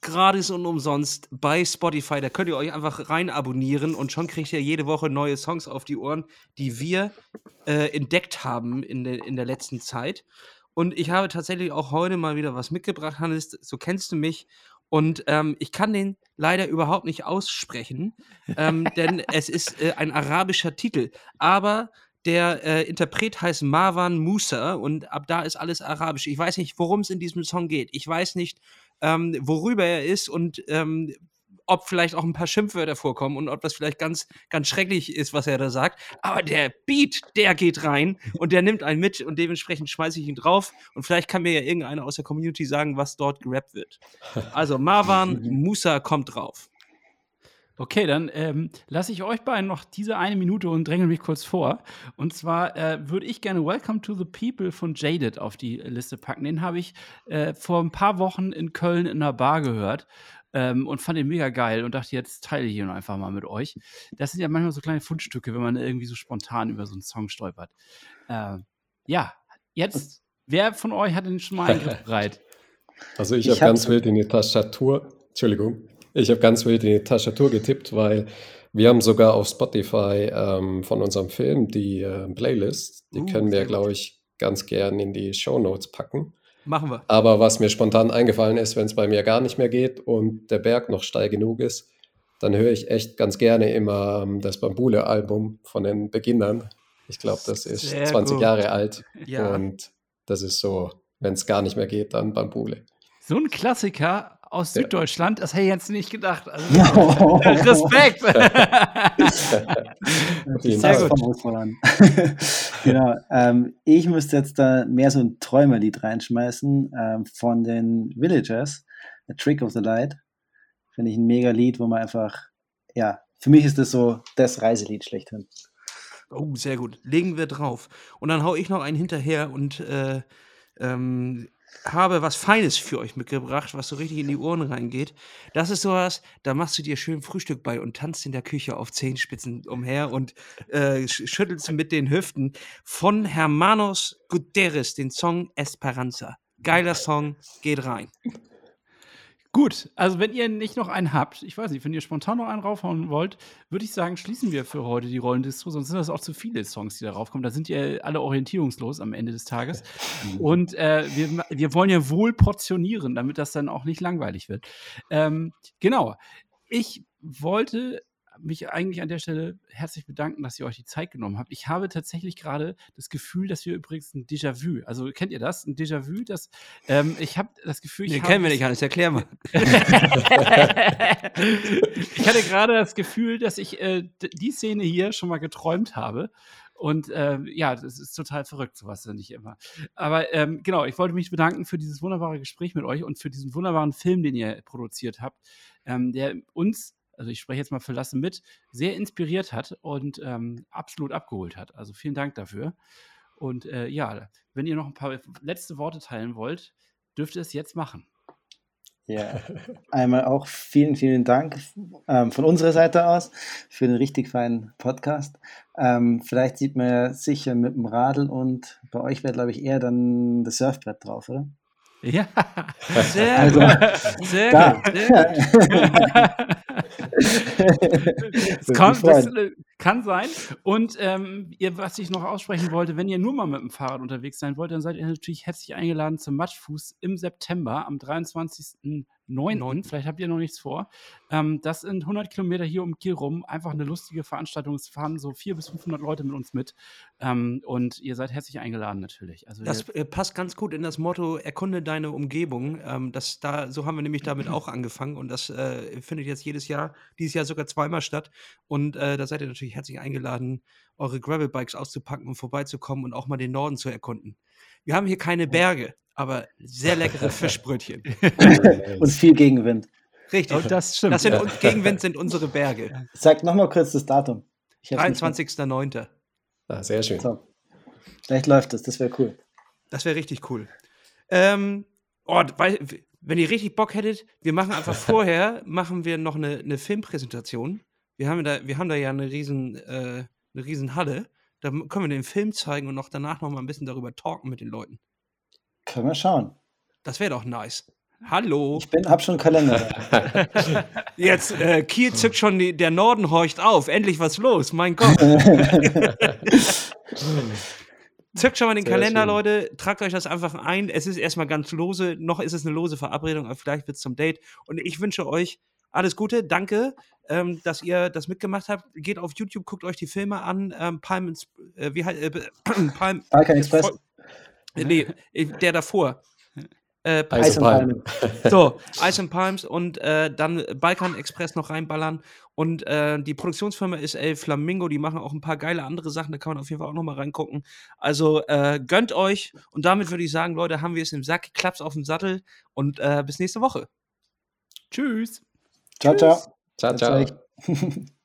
gratis und umsonst bei Spotify. Da könnt ihr euch einfach rein abonnieren und schon kriegt ihr jede Woche neue Songs auf die Ohren, die wir äh, entdeckt haben in, de, in der letzten Zeit. Und ich habe tatsächlich auch heute mal wieder was mitgebracht, Hannes. So kennst du mich. Und ähm, ich kann den leider überhaupt nicht aussprechen, ähm, denn es ist äh, ein arabischer Titel. Aber der äh, Interpret heißt Marwan Musa und ab da ist alles arabisch. Ich weiß nicht, worum es in diesem Song geht. Ich weiß nicht, ähm, worüber er ist und ähm, ob vielleicht auch ein paar Schimpfwörter vorkommen und ob das vielleicht ganz, ganz schrecklich ist, was er da sagt. Aber der Beat, der geht rein und der nimmt einen mit und dementsprechend schmeiße ich ihn drauf. Und vielleicht kann mir ja irgendeiner aus der Community sagen, was dort gerappt wird. Also Marwan Musa kommt drauf. Okay, dann ähm, lasse ich euch beiden noch diese eine Minute und dränge mich kurz vor. Und zwar äh, würde ich gerne Welcome to the People von Jaded auf die Liste packen. Den habe ich äh, vor ein paar Wochen in Köln in einer Bar gehört ähm, und fand ihn mega geil und dachte, jetzt teile ich ihn einfach mal mit euch. Das sind ja manchmal so kleine Fundstücke, wenn man irgendwie so spontan über so einen Song stolpert. Äh, ja, jetzt, wer von euch hat denn schon mal einen Griff bereit? Also ich, ich habe hab ganz wild in die Tastatur, Entschuldigung, ich habe ganz wild in die Tastatur getippt, weil wir haben sogar auf Spotify ähm, von unserem Film die äh, Playlist. Die uh, können wir, glaube ich, ganz gern in die Show Notes packen. Machen wir. Aber was mir spontan eingefallen ist, wenn es bei mir gar nicht mehr geht und der Berg noch steil genug ist, dann höre ich echt ganz gerne immer ähm, das Bambule-Album von den Beginnern. Ich glaube, das ist Sehr 20 gut. Jahre alt. Ja. Und das ist so, wenn es gar nicht mehr geht, dann Bambule. So ein Klassiker, aus. Süddeutschland, das hätte ich jetzt nicht gedacht. Also, no. Respekt! Sehr gut. genau. Ähm, ich müsste jetzt da mehr so ein Träumerlied reinschmeißen ähm, von den Villagers, A Trick of the Light. Finde ich ein mega Lied, wo man einfach, ja, für mich ist das so das Reiselied schlechthin. Oh, sehr gut. Legen wir drauf. Und dann hau ich noch einen hinterher und äh, ähm, habe was Feines für euch mitgebracht, was so richtig in die Ohren reingeht. Das ist sowas, da machst du dir schön Frühstück bei und tanzt in der Küche auf Zehenspitzen umher und äh, schüttelst mit den Hüften. Von Hermanos Guterres, den Song Esperanza. Geiler Song, geht rein. Gut, also wenn ihr nicht noch einen habt, ich weiß nicht, wenn ihr spontan noch einen raufhauen wollt, würde ich sagen, schließen wir für heute die Rollendistro, sonst sind das auch zu viele Songs, die da raufkommen. Da sind ihr alle orientierungslos am Ende des Tages. Und äh, wir, wir wollen ja wohl portionieren, damit das dann auch nicht langweilig wird. Ähm, genau. Ich wollte mich eigentlich an der Stelle herzlich bedanken, dass ihr euch die Zeit genommen habt. Ich habe tatsächlich gerade das Gefühl, dass wir übrigens ein Déjà-vu, also kennt ihr das? Ein Déjà-vu, das ähm, ich habe das Gefühl, ich nee, kennen wir nicht, Hannes, erklär mal. ich hatte gerade das Gefühl, dass ich äh, die Szene hier schon mal geträumt habe Und äh, ja, das ist total verrückt, sowas nicht immer. Aber ähm, genau, ich wollte mich bedanken für dieses wunderbare Gespräch mit euch und für diesen wunderbaren Film, den ihr produziert habt, ähm, der uns also ich spreche jetzt mal für Lassen mit, sehr inspiriert hat und ähm, absolut abgeholt hat. Also vielen Dank dafür. Und äh, ja, wenn ihr noch ein paar letzte Worte teilen wollt, dürft ihr es jetzt machen. Ja, einmal auch vielen, vielen Dank ähm, von unserer Seite aus für den richtig feinen Podcast. Ähm, vielleicht sieht man ja sicher mit dem Radl und bei euch wäre, glaube ich, eher dann das Surfbrett drauf, oder? Ja, sehr also, gut. Sehr gut. Sehr gut. das, kann, das äh, kann, sein. Und ähm, ihr, was ich noch aussprechen wollte, wenn ihr nur mal mit dem Fahrrad unterwegs sein wollt, dann seid ihr natürlich herzlich eingeladen zum Matschfuß im September am 23. 9. Vielleicht habt ihr noch nichts vor. Ähm, das sind 100 Kilometer hier um Kiel rum. Einfach eine lustige Veranstaltung. Es fahren so 400 bis 500 Leute mit uns mit. Ähm, und ihr seid herzlich eingeladen natürlich. Also das äh, passt ganz gut in das Motto, erkunde deine Umgebung. Ähm, das, da, so haben wir nämlich damit auch angefangen. Und das äh, findet jetzt jedes Jahr, dieses Jahr sogar zweimal statt. Und äh, da seid ihr natürlich herzlich eingeladen, eure Gravelbikes auszupacken und vorbeizukommen und auch mal den Norden zu erkunden. Wir haben hier keine Berge aber sehr leckere Fischbrötchen. und viel Gegenwind. Richtig. Und das stimmt. Das sind, ja. Gegenwind sind unsere Berge. Sag nochmal kurz das Datum. 23.09. Ah, sehr schön. So. Vielleicht läuft das, das wäre cool. Das wäre richtig cool. Ähm, oh, weil, wenn ihr richtig Bock hättet, wir machen einfach vorher, machen wir noch eine, eine Filmpräsentation. Wir haben, da, wir haben da ja eine riesen, äh, eine riesen Halle. Da können wir den Film zeigen und noch danach noch mal ein bisschen darüber talken mit den Leuten. Können wir schauen. Das wäre doch nice. Hallo. Ich bin, hab schon einen Kalender. Jetzt, äh, Kiel zückt schon, die, der Norden horcht auf. Endlich was los, mein Gott. Zückt schon mal den Sehr Kalender, schön. Leute. Tragt euch das einfach ein. Es ist erstmal ganz lose. Noch ist es eine lose Verabredung, aber vielleicht wird es zum Date. Und ich wünsche euch alles Gute. Danke, ähm, dass ihr das mitgemacht habt. Geht auf YouTube, guckt euch die Filme an. Ähm, Palm, äh, wie heißt, äh, Palm, Balkan Express. Nee, der davor. Äh, Ice, and Palm. So, Ice and Palms und äh, dann Balkan Express noch reinballern. Und äh, die Produktionsfirma ist El Flamingo, die machen auch ein paar geile andere Sachen, da kann man auf jeden Fall auch noch mal reingucken. Also äh, gönnt euch und damit würde ich sagen, Leute, haben wir es im Sack, klappt's auf dem Sattel und äh, bis nächste Woche. Tschüss. Ciao, ciao. Ciao, ciao. ciao.